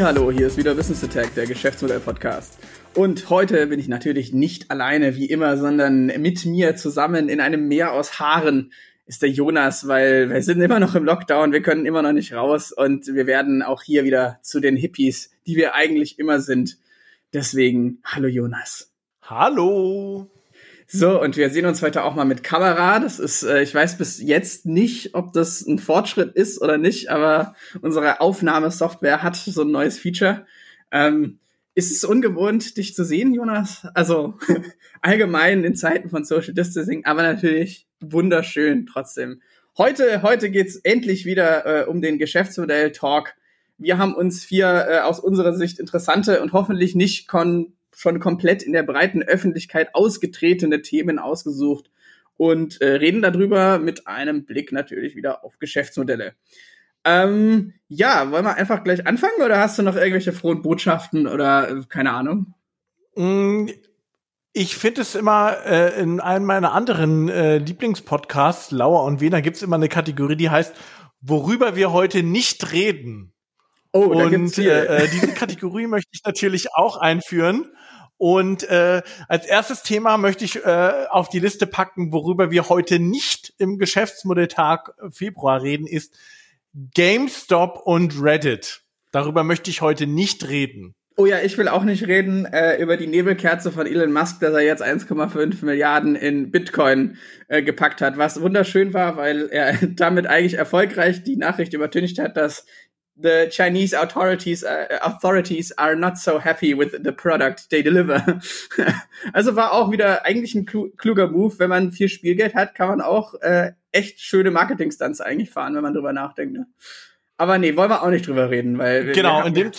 Hallo, hier ist wieder Business Attack, der Geschäftsmodell-Podcast. Und heute bin ich natürlich nicht alleine wie immer, sondern mit mir zusammen in einem Meer aus Haaren ist der Jonas, weil wir sind immer noch im Lockdown, wir können immer noch nicht raus und wir werden auch hier wieder zu den Hippies, die wir eigentlich immer sind. Deswegen, hallo Jonas. Hallo. So, und wir sehen uns heute auch mal mit Kamera. Das ist, äh, ich weiß bis jetzt nicht, ob das ein Fortschritt ist oder nicht, aber unsere Aufnahmesoftware hat so ein neues Feature. Ähm, ist es ungewohnt, dich zu sehen, Jonas? Also allgemein in Zeiten von Social Distancing, aber natürlich wunderschön trotzdem. Heute, heute geht's endlich wieder äh, um den Geschäftsmodell-Talk. Wir haben uns vier äh, aus unserer Sicht interessante und hoffentlich nicht kon schon komplett in der breiten Öffentlichkeit ausgetretene Themen ausgesucht und äh, reden darüber mit einem Blick natürlich wieder auf Geschäftsmodelle. Ähm, ja, wollen wir einfach gleich anfangen oder hast du noch irgendwelche frohen Botschaften oder äh, keine Ahnung? Mm, ich finde es immer äh, in einem meiner anderen äh, Lieblingspodcasts, Lauer und Wiener, gibt es immer eine Kategorie, die heißt, worüber wir heute nicht reden. Oh, und äh, äh, diese Kategorie möchte ich natürlich auch einführen. Und äh, als erstes Thema möchte ich äh, auf die Liste packen, worüber wir heute nicht im Geschäftsmodelltag Februar reden, ist GameStop und Reddit. Darüber möchte ich heute nicht reden. Oh ja, ich will auch nicht reden äh, über die Nebelkerze von Elon Musk, dass er jetzt 1,5 Milliarden in Bitcoin äh, gepackt hat, was wunderschön war, weil er damit eigentlich erfolgreich die Nachricht übertüncht hat, dass the Chinese authorities uh, authorities are not so happy with the product they deliver. also war auch wieder eigentlich ein kluger Move, wenn man viel Spielgeld hat, kann man auch äh, echt schöne Marketing-Stunts eigentlich fahren, wenn man drüber nachdenkt. Ne? Aber nee, wollen wir auch nicht drüber reden, weil genau wir in dem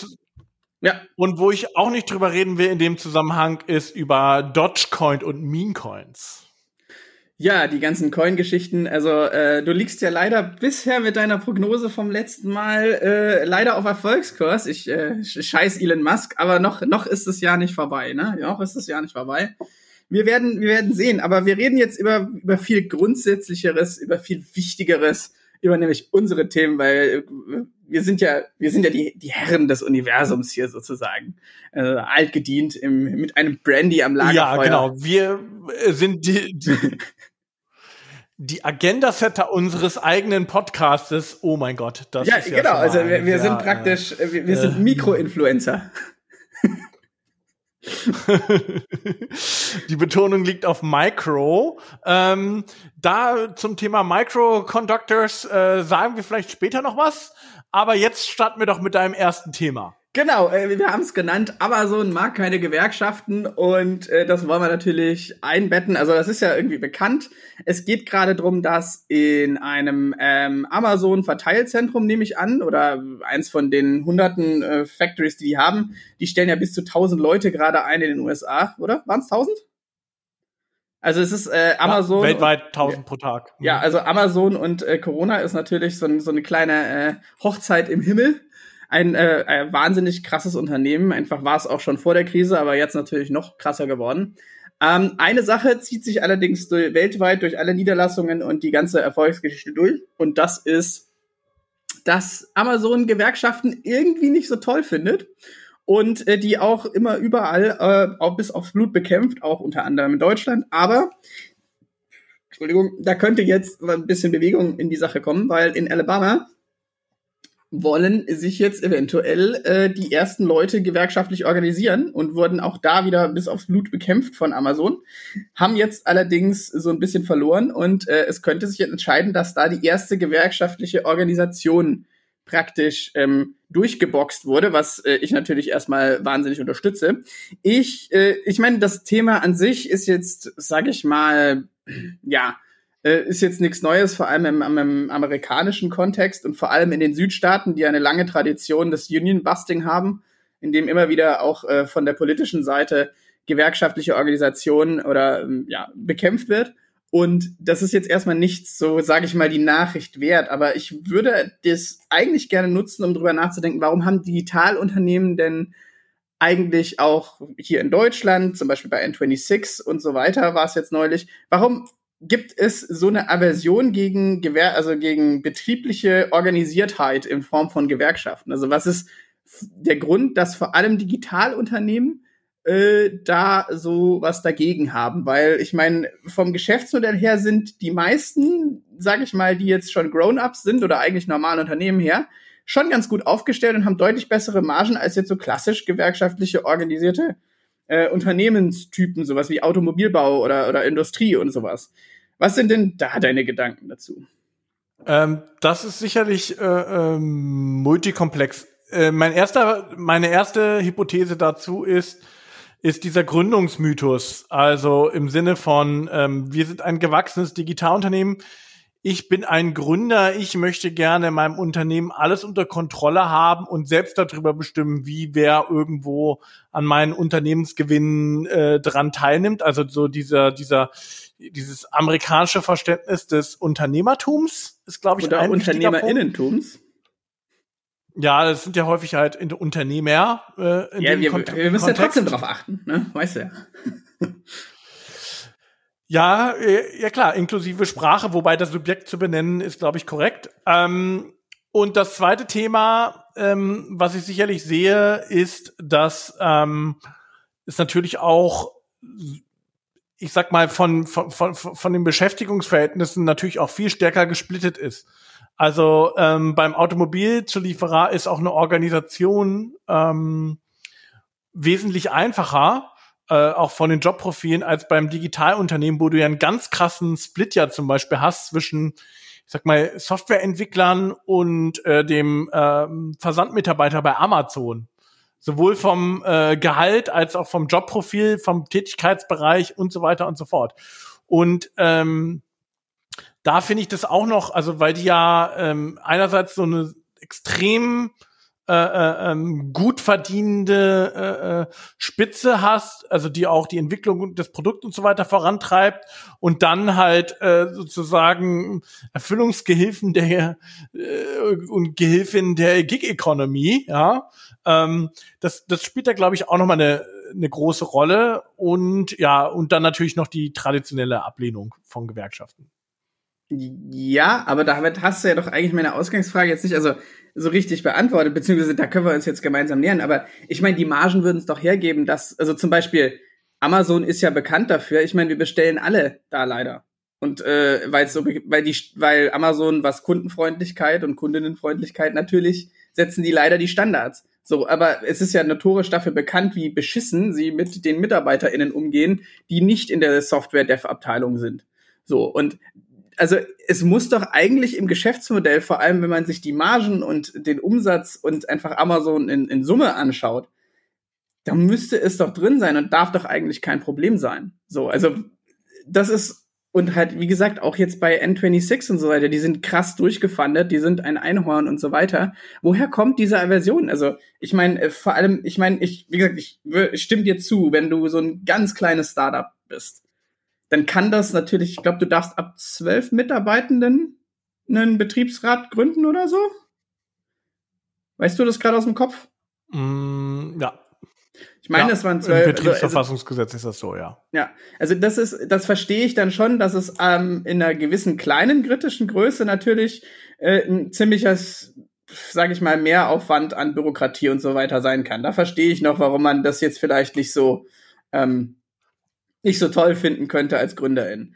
ja. Und wo ich auch nicht drüber reden will in dem Zusammenhang ist über Dogecoin und Memecoins. Ja, die ganzen Coin-Geschichten. Also äh, du liegst ja leider bisher mit deiner Prognose vom letzten Mal äh, leider auf Erfolgskurs. Ich äh, scheiß Elon Musk, aber noch noch ist das Jahr nicht vorbei, ne? Noch ist das Jahr nicht vorbei. Wir werden wir werden sehen, aber wir reden jetzt über über viel grundsätzlicheres, über viel wichtigeres, über nämlich unsere Themen, weil äh, wir sind ja wir sind ja die die Herren des Universums hier sozusagen. Äh, altgedient im, mit einem Brandy am Lagerfeuer. Ja, genau. Wir äh, sind die, die die Agenda-Setter unseres eigenen Podcastes. Oh mein Gott, das ja, ist ja genau. Also wir, wir sind praktisch, äh, wir, wir äh, sind Mikroinfluencer. die Betonung liegt auf Micro. Ähm, da zum Thema Microconductors äh, sagen wir vielleicht später noch was. Aber jetzt starten wir doch mit deinem ersten Thema. Genau, äh, wir haben es genannt, Amazon mag keine Gewerkschaften und äh, das wollen wir natürlich einbetten. Also das ist ja irgendwie bekannt. Es geht gerade drum, dass in einem ähm, Amazon-Verteilzentrum, nehme ich an, oder eins von den hunderten äh, Factories, die die haben, die stellen ja bis zu 1000 Leute gerade ein in den USA, oder? Waren es 1000? Also es ist äh, Amazon. Ja, weltweit 1000 pro Tag. Ja, also Amazon und äh, Corona ist natürlich so, so eine kleine äh, Hochzeit im Himmel ein, äh, ein wahnsinnig krasses Unternehmen. Einfach war es auch schon vor der Krise, aber jetzt natürlich noch krasser geworden. Ähm, eine Sache zieht sich allerdings durch, weltweit durch alle Niederlassungen und die ganze Erfolgsgeschichte durch. Und das ist, dass Amazon Gewerkschaften irgendwie nicht so toll findet und äh, die auch immer überall äh, auch bis aufs Blut bekämpft, auch unter anderem in Deutschland. Aber Entschuldigung, da könnte jetzt ein bisschen Bewegung in die Sache kommen, weil in Alabama wollen sich jetzt eventuell äh, die ersten Leute gewerkschaftlich organisieren und wurden auch da wieder bis aufs Blut bekämpft von Amazon, haben jetzt allerdings so ein bisschen verloren und äh, es könnte sich jetzt entscheiden, dass da die erste gewerkschaftliche Organisation praktisch ähm, durchgeboxt wurde, was äh, ich natürlich erstmal wahnsinnig unterstütze. Ich, äh, ich meine, das Thema an sich ist jetzt, sage ich mal, ja, äh, ist jetzt nichts Neues, vor allem im, im, amerikanischen Kontext und vor allem in den Südstaaten, die eine lange Tradition des Union-Busting haben, in dem immer wieder auch äh, von der politischen Seite gewerkschaftliche Organisationen oder ähm, ja, bekämpft wird. Und das ist jetzt erstmal nichts, so sage ich mal, die Nachricht wert. Aber ich würde das eigentlich gerne nutzen, um drüber nachzudenken, warum haben Digitalunternehmen denn eigentlich auch hier in Deutschland, zum Beispiel bei N26 und so weiter, war es jetzt neulich, warum gibt es so eine Aversion gegen Gewer also gegen betriebliche Organisiertheit in Form von Gewerkschaften? Also was ist, der Grund, dass vor allem Digitalunternehmen äh, da so was dagegen haben, weil ich meine, vom Geschäftsmodell her sind die meisten, sage ich mal, die jetzt schon Grown-ups sind oder eigentlich normale Unternehmen her, schon ganz gut aufgestellt und haben deutlich bessere Margen als jetzt so klassisch gewerkschaftliche organisierte äh, Unternehmenstypen, sowas wie Automobilbau oder, oder Industrie und sowas. Was sind denn da deine Gedanken dazu? Ähm, das ist sicherlich äh, ähm, multikomplex. Äh, mein erster, meine erste Hypothese dazu ist, ist dieser Gründungsmythos. Also im Sinne von, ähm, wir sind ein gewachsenes Digitalunternehmen. Ich bin ein Gründer. Ich möchte gerne in meinem Unternehmen alles unter Kontrolle haben und selbst darüber bestimmen, wie wer irgendwo an meinen Unternehmensgewinnen äh, dran teilnimmt. Also so dieser, dieser, dieses amerikanische Verständnis des Unternehmertums ist, glaube ich, Oder ein Unternehmerinnentums. Ja, das sind ja häufig halt Unternehmer. Äh, in ja, wir, wir müssen ja trotzdem drauf achten, ne? Weißt du ja. ja, äh, ja klar, inklusive Sprache, wobei das Subjekt zu benennen ist, glaube ich, korrekt. Ähm, und das zweite Thema, ähm, was ich sicherlich sehe, ist, dass ähm, es natürlich auch ich sag mal, von, von, von, von den Beschäftigungsverhältnissen natürlich auch viel stärker gesplittet ist. Also ähm, beim Automobilzulieferer ist auch eine Organisation ähm, wesentlich einfacher, äh, auch von den Jobprofilen, als beim Digitalunternehmen, wo du ja einen ganz krassen Split ja zum Beispiel hast zwischen, ich sag mal, Softwareentwicklern und äh, dem äh, Versandmitarbeiter bei Amazon sowohl vom äh, Gehalt als auch vom Jobprofil, vom Tätigkeitsbereich und so weiter und so fort. Und ähm, da finde ich das auch noch, also weil die ja ähm, einerseits so eine extrem äh, äh, ähm, gut verdienende äh, äh, Spitze hast, also die auch die Entwicklung des Produkts und so weiter vorantreibt und dann halt äh, sozusagen Erfüllungsgehilfen der äh, und Gehilfin der Gig-Economy, ja, ähm, das, das spielt da, glaube ich, auch nochmal eine, eine große Rolle. Und ja, und dann natürlich noch die traditionelle Ablehnung von Gewerkschaften. Ja, aber damit hast du ja doch eigentlich meine Ausgangsfrage jetzt nicht also so richtig beantwortet, beziehungsweise da können wir uns jetzt gemeinsam nähern. Aber ich meine, die Margen würden es doch hergeben, dass, also zum Beispiel, Amazon ist ja bekannt dafür. Ich meine, wir bestellen alle da leider. Und äh, weil so, weil die, weil Amazon was Kundenfreundlichkeit und Kundinnenfreundlichkeit natürlich setzen die leider die Standards. So, aber es ist ja notorisch dafür bekannt, wie beschissen sie mit den MitarbeiterInnen umgehen, die nicht in der Software-Dev-Abteilung sind. So, und also es muss doch eigentlich im Geschäftsmodell, vor allem wenn man sich die Margen und den Umsatz und einfach Amazon in, in Summe anschaut, da müsste es doch drin sein und darf doch eigentlich kein Problem sein. So, also das ist und halt, wie gesagt, auch jetzt bei N26 und so weiter, die sind krass durchgefandet, die sind ein Einhorn und so weiter. Woher kommt diese Aversion? Also, ich meine, äh, vor allem, ich meine, ich, wie gesagt, ich, ich stimme dir zu, wenn du so ein ganz kleines Startup bist, dann kann das natürlich, ich glaube, du darfst ab zwölf Mitarbeitenden einen Betriebsrat gründen oder so? Weißt du das gerade aus dem Kopf? Mm, ja, ich meine, ja, es waren zwölf. Im also, Betriebsverfassungsgesetz also, ist das so, ja. Ja, also das ist, das verstehe ich dann schon, dass es ähm, in einer gewissen kleinen kritischen Größe natürlich äh, ein ziemliches, sage ich mal, Mehraufwand an Bürokratie und so weiter sein kann. Da verstehe ich noch, warum man das jetzt vielleicht nicht so ähm, nicht so toll finden könnte als Gründerin.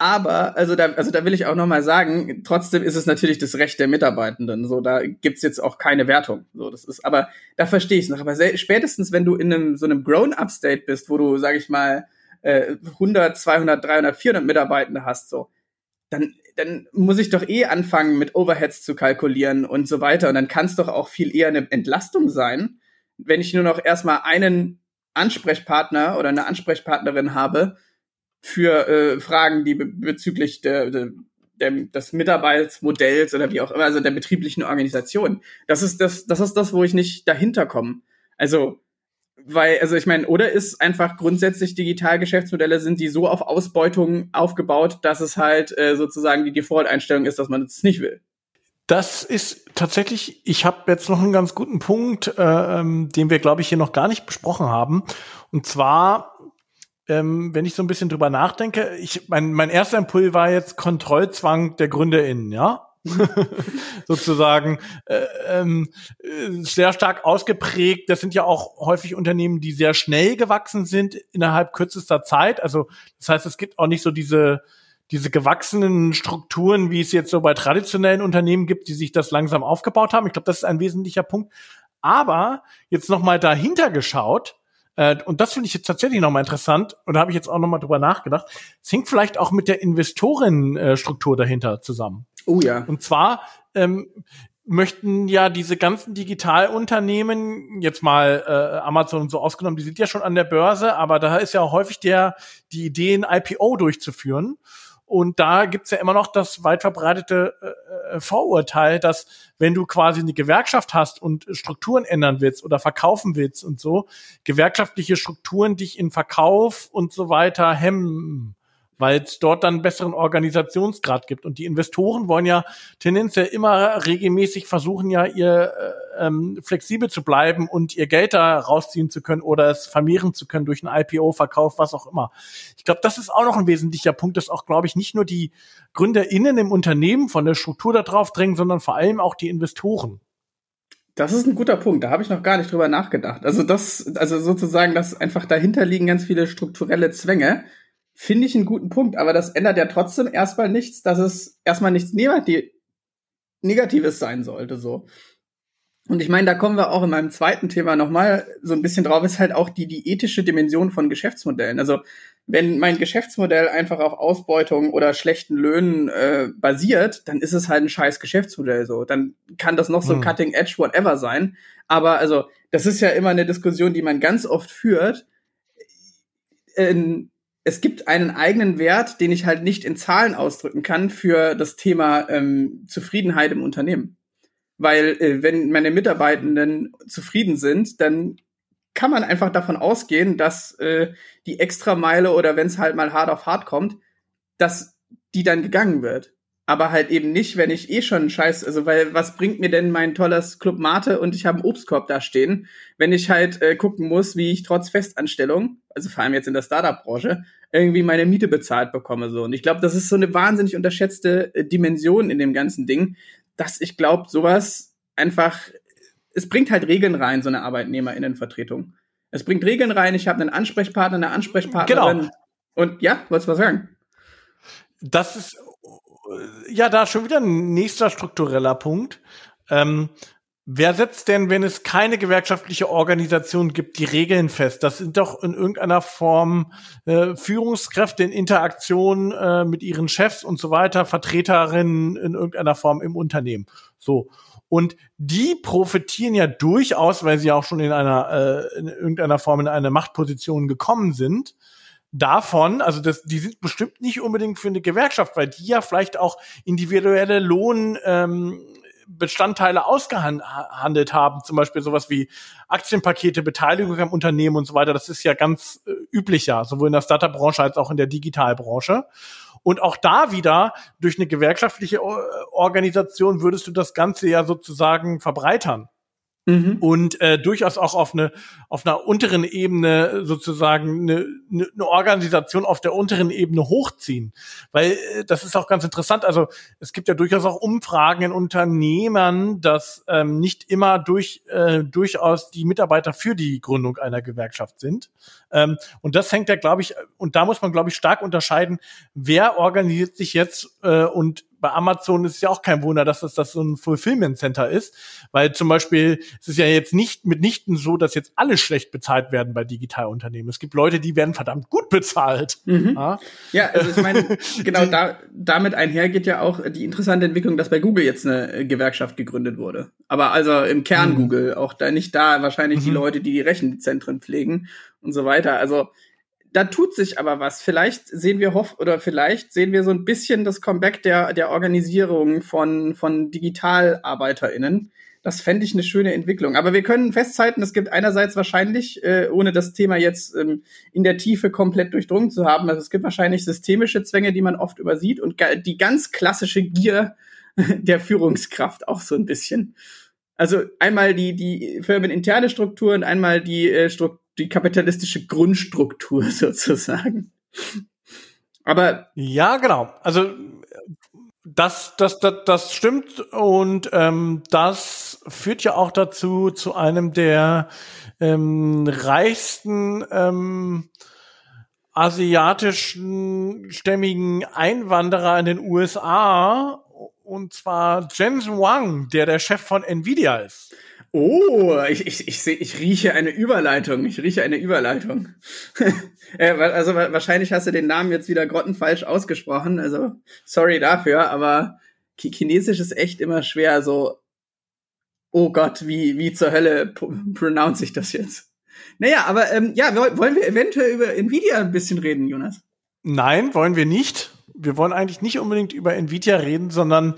Aber, also da, also da will ich auch nochmal sagen, trotzdem ist es natürlich das Recht der Mitarbeitenden. So, da gibt's jetzt auch keine Wertung. So, das ist, aber da verstehe ich es noch. Aber spätestens, wenn du in einem so einem Grown-up-State bist, wo du, sag ich mal, äh, 100, 200, 300, 400 Mitarbeitende hast, so, dann, dann muss ich doch eh anfangen, mit Overheads zu kalkulieren und so weiter. Und dann kann es doch auch viel eher eine Entlastung sein, wenn ich nur noch erstmal einen Ansprechpartner oder eine Ansprechpartnerin habe, für äh, Fragen, die be bezüglich der, der, des Mitarbeitsmodells oder wie auch immer, also der betrieblichen Organisation. Das ist das, das ist das, wo ich nicht dahinter komme. Also, weil, also ich meine, oder ist einfach grundsätzlich Digitalgeschäftsmodelle sind die so auf Ausbeutung aufgebaut, dass es halt äh, sozusagen die Default-Einstellung ist, dass man es nicht will. Das ist tatsächlich, ich habe jetzt noch einen ganz guten Punkt, äh, ähm, den wir, glaube ich, hier noch gar nicht besprochen haben. Und zwar ähm, wenn ich so ein bisschen drüber nachdenke, ich, mein, mein erster Impuls war jetzt Kontrollzwang der GründerInnen, ja. sozusagen äh, ähm, äh, sehr stark ausgeprägt. Das sind ja auch häufig Unternehmen, die sehr schnell gewachsen sind innerhalb kürzester Zeit. Also das heißt, es gibt auch nicht so diese diese gewachsenen Strukturen, wie es jetzt so bei traditionellen Unternehmen gibt, die sich das langsam aufgebaut haben. Ich glaube, das ist ein wesentlicher Punkt. Aber jetzt noch mal dahinter geschaut, äh, und das finde ich jetzt tatsächlich nochmal interessant, und da habe ich jetzt auch nochmal drüber nachgedacht, es hängt vielleicht auch mit der Investorenstruktur dahinter zusammen. Oh ja. Und zwar ähm, möchten ja diese ganzen Digitalunternehmen, jetzt mal äh, Amazon und so ausgenommen, die sind ja schon an der Börse, aber da ist ja häufig der, die Idee, ein IPO durchzuführen. Und da gibt's ja immer noch das weit verbreitete äh, äh, Vorurteil, dass wenn du quasi eine Gewerkschaft hast und Strukturen ändern willst oder verkaufen willst und so, gewerkschaftliche Strukturen dich in Verkauf und so weiter hemmen weil es dort dann besseren Organisationsgrad gibt. Und die Investoren wollen ja tendenziell immer regelmäßig versuchen, ja ihr äh, ähm, flexibel zu bleiben und ihr Geld da rausziehen zu können oder es vermehren zu können durch einen IPO-Verkauf, was auch immer. Ich glaube, das ist auch noch ein wesentlicher Punkt, dass auch, glaube ich, nicht nur die GründerInnen im Unternehmen von der Struktur da drauf drängen, sondern vor allem auch die Investoren. Das ist ein guter Punkt. Da habe ich noch gar nicht drüber nachgedacht. Also das, also sozusagen, dass einfach dahinter liegen ganz viele strukturelle Zwänge, finde ich einen guten Punkt, aber das ändert ja trotzdem erstmal nichts, dass es erstmal nichts Negatives sein sollte, so. Und ich meine, da kommen wir auch in meinem zweiten Thema nochmal so ein bisschen drauf, ist halt auch die, die ethische Dimension von Geschäftsmodellen. Also, wenn mein Geschäftsmodell einfach auf Ausbeutung oder schlechten Löhnen äh, basiert, dann ist es halt ein scheiß Geschäftsmodell so. Dann kann das noch so hm. cutting edge whatever sein. Aber also, das ist ja immer eine Diskussion, die man ganz oft führt. In, es gibt einen eigenen Wert, den ich halt nicht in Zahlen ausdrücken kann für das Thema ähm, Zufriedenheit im Unternehmen. Weil äh, wenn meine Mitarbeitenden zufrieden sind, dann kann man einfach davon ausgehen, dass äh, die Extrameile oder wenn es halt mal hart auf hart kommt, dass die dann gegangen wird aber halt eben nicht, wenn ich eh schon Scheiß, also weil was bringt mir denn mein tolles Club Mate und ich habe einen Obstkorb da stehen, wenn ich halt äh, gucken muss, wie ich trotz Festanstellung, also vor allem jetzt in der Startup-Branche, irgendwie meine Miete bezahlt bekomme so. Und ich glaube, das ist so eine wahnsinnig unterschätzte äh, Dimension in dem ganzen Ding, dass ich glaube, sowas einfach, es bringt halt Regeln rein, so eine Arbeitnehmerinnenvertretung. Es bringt Regeln rein, ich habe einen Ansprechpartner, eine Ansprechpartnerin. Genau. Und ja, wolltest du was sagen? Das ist ja, da schon wieder ein nächster struktureller Punkt. Ähm, wer setzt denn, wenn es keine gewerkschaftliche Organisation gibt, die Regeln fest? Das sind doch in irgendeiner Form äh, Führungskräfte in Interaktion äh, mit ihren Chefs und so weiter, Vertreterinnen in irgendeiner Form im Unternehmen. So. Und die profitieren ja durchaus, weil sie auch schon in einer äh, in irgendeiner Form in eine Machtposition gekommen sind, davon, also das, die sind bestimmt nicht unbedingt für eine Gewerkschaft, weil die ja vielleicht auch individuelle Lohn ähm, Bestandteile ausgehandelt haben, zum Beispiel sowas wie Aktienpakete, Beteiligung am Unternehmen und so weiter. Das ist ja ganz äh, üblich sowohl in der Startup-Branche als auch in der Digitalbranche. Und auch da wieder durch eine gewerkschaftliche Organisation würdest du das Ganze ja sozusagen verbreitern. Mhm. Und äh, durchaus auch auf eine auf einer unteren Ebene sozusagen eine, eine Organisation auf der unteren Ebene hochziehen, weil äh, das ist auch ganz interessant. Also es gibt ja durchaus auch Umfragen in Unternehmern, dass ähm, nicht immer durch äh, durchaus die Mitarbeiter für die Gründung einer Gewerkschaft sind. Ähm, und das hängt ja, glaube ich, und da muss man glaube ich stark unterscheiden, wer organisiert sich jetzt äh, und bei Amazon ist es ja auch kein Wunder, dass das, das so ein Fulfillment Center ist, weil zum Beispiel es ist ja jetzt nicht mitnichten so, dass jetzt alle schlecht bezahlt werden bei Digitalunternehmen. Es gibt Leute, die werden verdammt gut bezahlt. Mhm. Ja? ja, also ich meine, genau da, damit einher geht ja auch die interessante Entwicklung, dass bei Google jetzt eine Gewerkschaft gegründet wurde. Aber also im Kern mhm. Google, auch da nicht da wahrscheinlich mhm. die Leute, die die Rechenzentren pflegen und so weiter. Also da tut sich aber was. Vielleicht sehen wir hoff oder vielleicht sehen wir so ein bisschen das Comeback der, der Organisierung von, von DigitalarbeiterInnen. Das fände ich eine schöne Entwicklung. Aber wir können festhalten, es gibt einerseits wahrscheinlich, äh, ohne das Thema jetzt ähm, in der Tiefe komplett durchdrungen zu haben, also es gibt wahrscheinlich systemische Zwänge, die man oft übersieht und die ganz klassische Gier der Führungskraft auch so ein bisschen. Also einmal die, die firmeninterne Struktur und einmal die äh, Struktur die kapitalistische Grundstruktur sozusagen. Aber ja, genau. Also Das, das, das, das stimmt und ähm, das führt ja auch dazu zu einem der ähm, reichsten ähm, asiatischen stämmigen Einwanderer in den USA und zwar Jensen Wang, der der Chef von Nvidia ist. Oh, ich, ich, ich, seh, ich rieche eine Überleitung. Ich rieche eine Überleitung. Äh, also wahrscheinlich hast du den Namen jetzt wieder grottenfalsch ausgesprochen. Also sorry dafür, aber Chinesisch ist echt immer schwer. So, oh Gott, wie, wie zur Hölle pronounce ich das jetzt? Naja, aber ähm, ja, wollen wir eventuell über Nvidia ein bisschen reden, Jonas? Nein, wollen wir nicht. Wir wollen eigentlich nicht unbedingt über Nvidia reden, sondern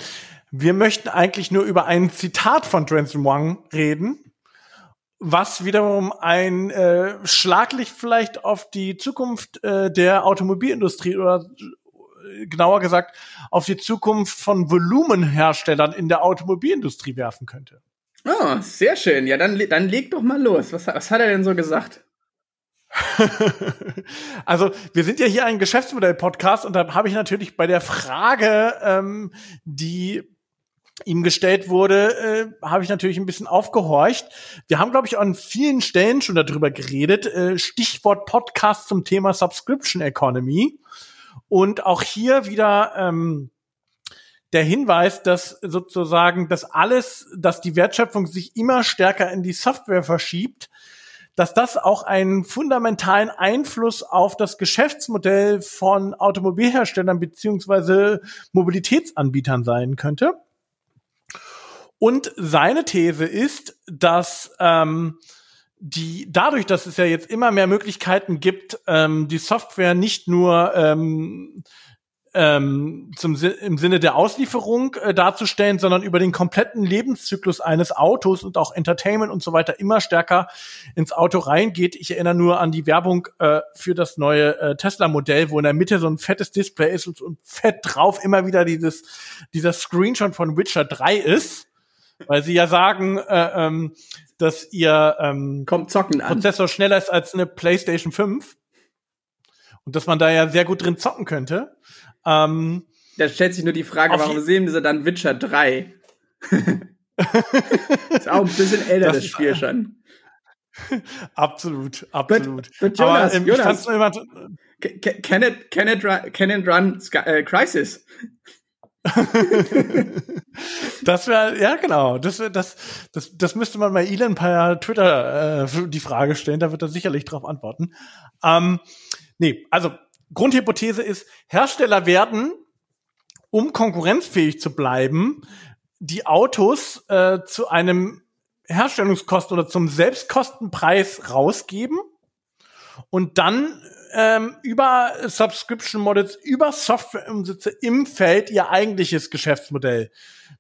wir möchten eigentlich nur über ein Zitat von Jensen Wang reden, was wiederum ein äh, Schlaglicht vielleicht auf die Zukunft äh, der Automobilindustrie oder äh, genauer gesagt auf die Zukunft von Volumenherstellern in der Automobilindustrie werfen könnte. Oh, sehr schön. Ja, dann, dann leg doch mal los. Was, was hat er denn so gesagt? also wir sind ja hier ein Geschäftsmodell-Podcast und da habe ich natürlich bei der Frage, ähm, die ihm gestellt wurde, äh, habe ich natürlich ein bisschen aufgehorcht. Wir haben, glaube ich, an vielen Stellen schon darüber geredet. Äh, Stichwort Podcast zum Thema Subscription Economy. Und auch hier wieder ähm, der Hinweis, dass sozusagen dass alles, dass die Wertschöpfung sich immer stärker in die Software verschiebt, dass das auch einen fundamentalen Einfluss auf das Geschäftsmodell von Automobilherstellern beziehungsweise Mobilitätsanbietern sein könnte. Und seine These ist, dass ähm, die dadurch, dass es ja jetzt immer mehr Möglichkeiten gibt, ähm, die Software nicht nur ähm, ähm, zum, im Sinne der Auslieferung äh, darzustellen, sondern über den kompletten Lebenszyklus eines Autos und auch Entertainment und so weiter immer stärker ins Auto reingeht. Ich erinnere nur an die Werbung äh, für das neue äh, Tesla-Modell, wo in der Mitte so ein fettes Display ist und, und fett drauf immer wieder dieses dieser Screenshot von Witcher 3 ist weil sie ja sagen, äh, ähm, dass ihr ähm, Kommt zocken an. Prozessor schneller ist als eine PlayStation 5 und dass man da ja sehr gut drin zocken könnte. Ähm, da stellt sich nur die Frage, warum sehen sie dann Witcher 3? ist auch ein bisschen älter, das, das Spiel schon. absolut, absolut. But, but Jonas, Aber, ähm, Jonas, immer, can, it, can, it, can it run Sky, äh, Crisis? das wäre, ja genau, das, das, das, das müsste man mal Elon per Twitter äh, die Frage stellen, da wird er sicherlich drauf antworten. Ähm, nee, also Grundhypothese ist, Hersteller werden, um konkurrenzfähig zu bleiben, die Autos äh, zu einem Herstellungskosten oder zum Selbstkostenpreis rausgeben und dann ähm, über Subscription Models, über Softwareumsätze im Feld ihr eigentliches Geschäftsmodell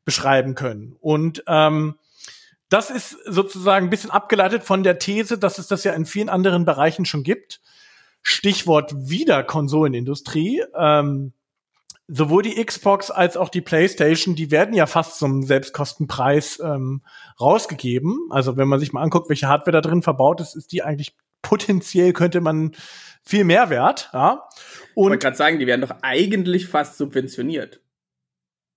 beschreiben können. Und ähm, das ist sozusagen ein bisschen abgeleitet von der These, dass es das ja in vielen anderen Bereichen schon gibt. Stichwort wieder Konsolenindustrie. Ähm, sowohl die Xbox als auch die PlayStation, die werden ja fast zum Selbstkostenpreis ähm, rausgegeben. Also wenn man sich mal anguckt, welche Hardware da drin verbaut ist, ist die eigentlich potenziell könnte man viel Mehrwert. Ja. Und ich wollte gerade sagen, die werden doch eigentlich fast subventioniert.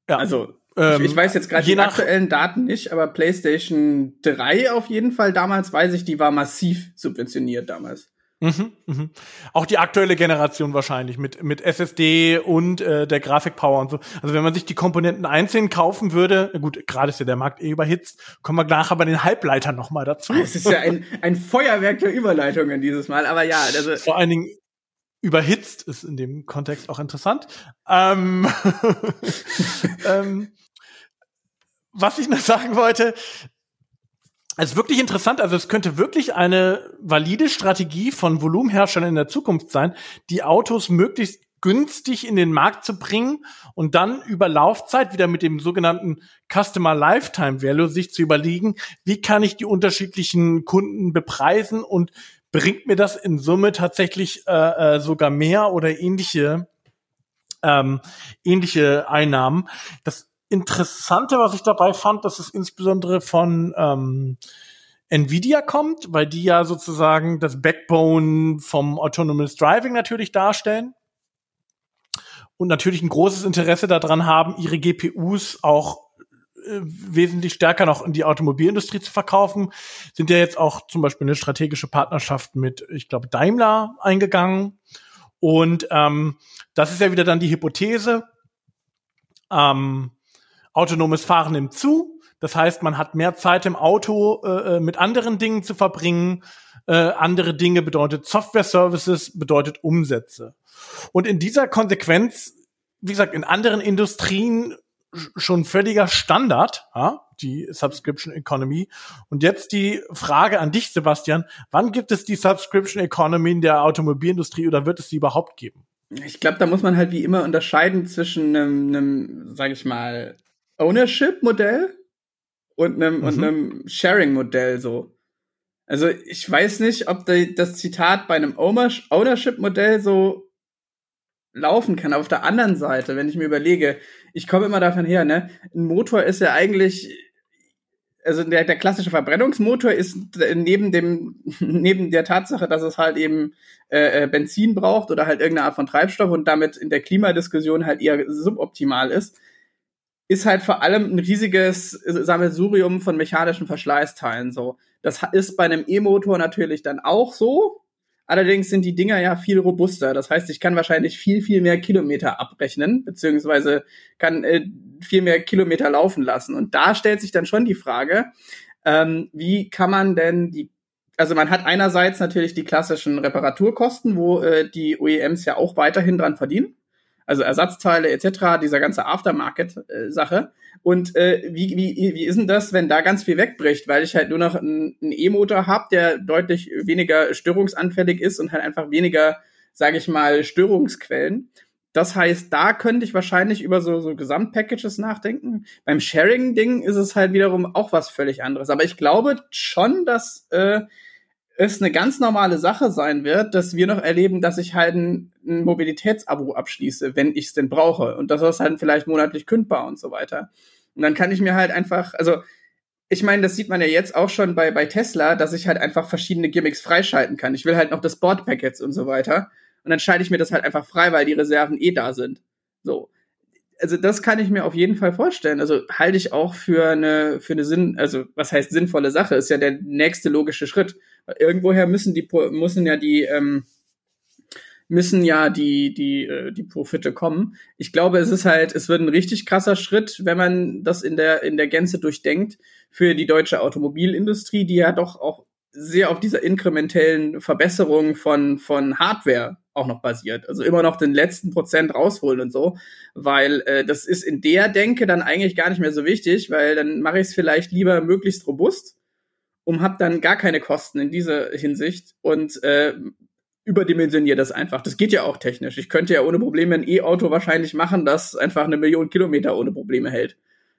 Ja. Also ähm, ich, ich, weiß jetzt gerade die aktuellen Daten nicht, aber PlayStation 3 auf jeden Fall damals weiß ich, die war massiv subventioniert damals. Mhm, mhm. Auch die aktuelle Generation wahrscheinlich mit, mit SSD und äh, der Grafikpower und so. Also wenn man sich die Komponenten einzeln kaufen würde, gut, gerade ist ja der Markt eh überhitzt, kommen wir nachher bei den Halbleitern noch mal dazu. Es ist ja ein, ein Feuerwerk der Überleitungen dieses Mal, aber ja. Also Vor allen Dingen überhitzt ist in dem Kontext auch interessant. Ähm, ähm, was ich noch sagen wollte, es ist wirklich interessant, also es könnte wirklich eine valide Strategie von Volumenherstellern in der Zukunft sein, die Autos möglichst günstig in den Markt zu bringen und dann über Laufzeit wieder mit dem sogenannten Customer Lifetime Value sich zu überlegen, wie kann ich die unterschiedlichen Kunden bepreisen und bringt mir das in Summe tatsächlich äh, äh, sogar mehr oder ähnliche ähm, ähnliche Einnahmen. Das Interessante, was ich dabei fand, dass es insbesondere von ähm, Nvidia kommt, weil die ja sozusagen das Backbone vom Autonomous Driving natürlich darstellen. und natürlich ein großes Interesse daran haben, ihre GPUs auch äh, wesentlich stärker noch in die Automobilindustrie zu verkaufen, sind ja jetzt auch zum Beispiel eine strategische Partnerschaft mit, ich glaube, Daimler eingegangen. Und ähm, das ist ja wieder dann die Hypothese. Ähm, autonomes Fahren nimmt zu. Das heißt, man hat mehr Zeit im Auto äh, äh mit anderen Dingen zu verbringen. Äh, andere Dinge bedeutet Software-Services, bedeutet Umsätze. Und in dieser Konsequenz, wie gesagt, in anderen Industrien schon völliger Standard, ja, die Subscription Economy. Und jetzt die Frage an dich, Sebastian. Wann gibt es die Subscription Economy in der Automobilindustrie oder wird es sie überhaupt geben? Ich glaube, da muss man halt wie immer unterscheiden zwischen einem, einem sage ich mal, Ownership-Modell und einem, mhm. und einem Sharing-Modell so. Also ich weiß nicht, ob die, das Zitat bei einem Ownership-Modell so laufen kann. Auf der anderen Seite, wenn ich mir überlege, ich komme immer davon her, ne, ein Motor ist ja eigentlich, also der, der klassische Verbrennungsmotor ist neben dem, neben der Tatsache, dass es halt eben äh, äh, Benzin braucht oder halt irgendeine Art von Treibstoff und damit in der Klimadiskussion halt eher suboptimal ist, ist halt vor allem ein riesiges Sammelsurium von mechanischen Verschleißteilen so. Das ist bei einem E-Motor natürlich dann auch so, Allerdings sind die Dinger ja viel robuster. Das heißt, ich kann wahrscheinlich viel, viel mehr Kilometer abrechnen, beziehungsweise kann äh, viel mehr Kilometer laufen lassen. Und da stellt sich dann schon die Frage, ähm, wie kann man denn die, also man hat einerseits natürlich die klassischen Reparaturkosten, wo äh, die OEMs ja auch weiterhin dran verdienen also Ersatzteile etc., dieser ganze Aftermarket-Sache. Und äh, wie, wie, wie ist denn das, wenn da ganz viel wegbricht, weil ich halt nur noch einen E-Motor habe, der deutlich weniger störungsanfällig ist und halt einfach weniger, sage ich mal, Störungsquellen. Das heißt, da könnte ich wahrscheinlich über so, so Gesamtpackages nachdenken. Beim Sharing-Ding ist es halt wiederum auch was völlig anderes. Aber ich glaube schon, dass äh, es eine ganz normale Sache sein wird, dass wir noch erleben, dass ich halt ein, ein Mobilitätsabo abschließe, wenn ich es denn brauche. Und das ist halt vielleicht monatlich kündbar und so weiter. Und dann kann ich mir halt einfach, also ich meine, das sieht man ja jetzt auch schon bei, bei Tesla, dass ich halt einfach verschiedene Gimmicks freischalten kann. Ich will halt noch das Board-Packets und so weiter. Und dann schalte ich mir das halt einfach frei, weil die Reserven eh da sind. So also das kann ich mir auf jeden Fall vorstellen. Also halte ich auch für eine, für eine Sinn, also was heißt sinnvolle Sache, ist ja der nächste logische Schritt. Irgendwoher müssen die, müssen ja die, ähm, müssen ja die, die, äh, die Profite kommen. Ich glaube, es ist halt, es wird ein richtig krasser Schritt, wenn man das in der, in der Gänze durchdenkt, für die deutsche Automobilindustrie, die ja doch auch sehr auf dieser inkrementellen Verbesserung von, von Hardware auch noch basiert. Also immer noch den letzten Prozent rausholen und so, weil äh, das ist in der Denke dann eigentlich gar nicht mehr so wichtig, weil dann mache ich es vielleicht lieber möglichst robust und habe dann gar keine Kosten in dieser Hinsicht und äh, überdimensioniere das einfach. Das geht ja auch technisch. Ich könnte ja ohne Probleme ein E-Auto wahrscheinlich machen, das einfach eine Million Kilometer ohne Probleme hält.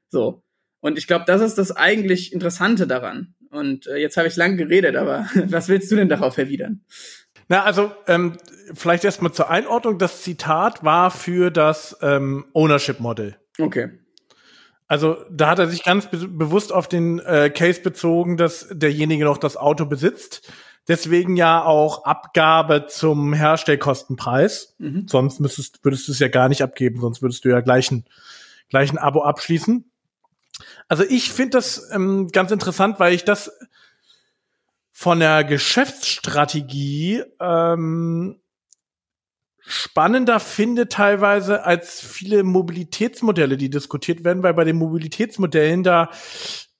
So. Und ich glaube, das ist das eigentlich Interessante daran. Und äh, jetzt habe ich lang geredet, aber was willst du denn darauf erwidern? Na, also ähm, vielleicht erstmal zur Einordnung. Das Zitat war für das ähm, Ownership-Modell. Okay. Also da hat er sich ganz be bewusst auf den äh, Case bezogen, dass derjenige noch das Auto besitzt. Deswegen ja auch Abgabe zum Herstellkostenpreis. Mhm. Sonst müsstest, würdest du es ja gar nicht abgeben, sonst würdest du ja gleich ein, gleich ein Abo abschließen. Also ich finde das ähm, ganz interessant, weil ich das von der Geschäftsstrategie ähm, spannender finde teilweise als viele Mobilitätsmodelle, die diskutiert werden, weil bei den Mobilitätsmodellen da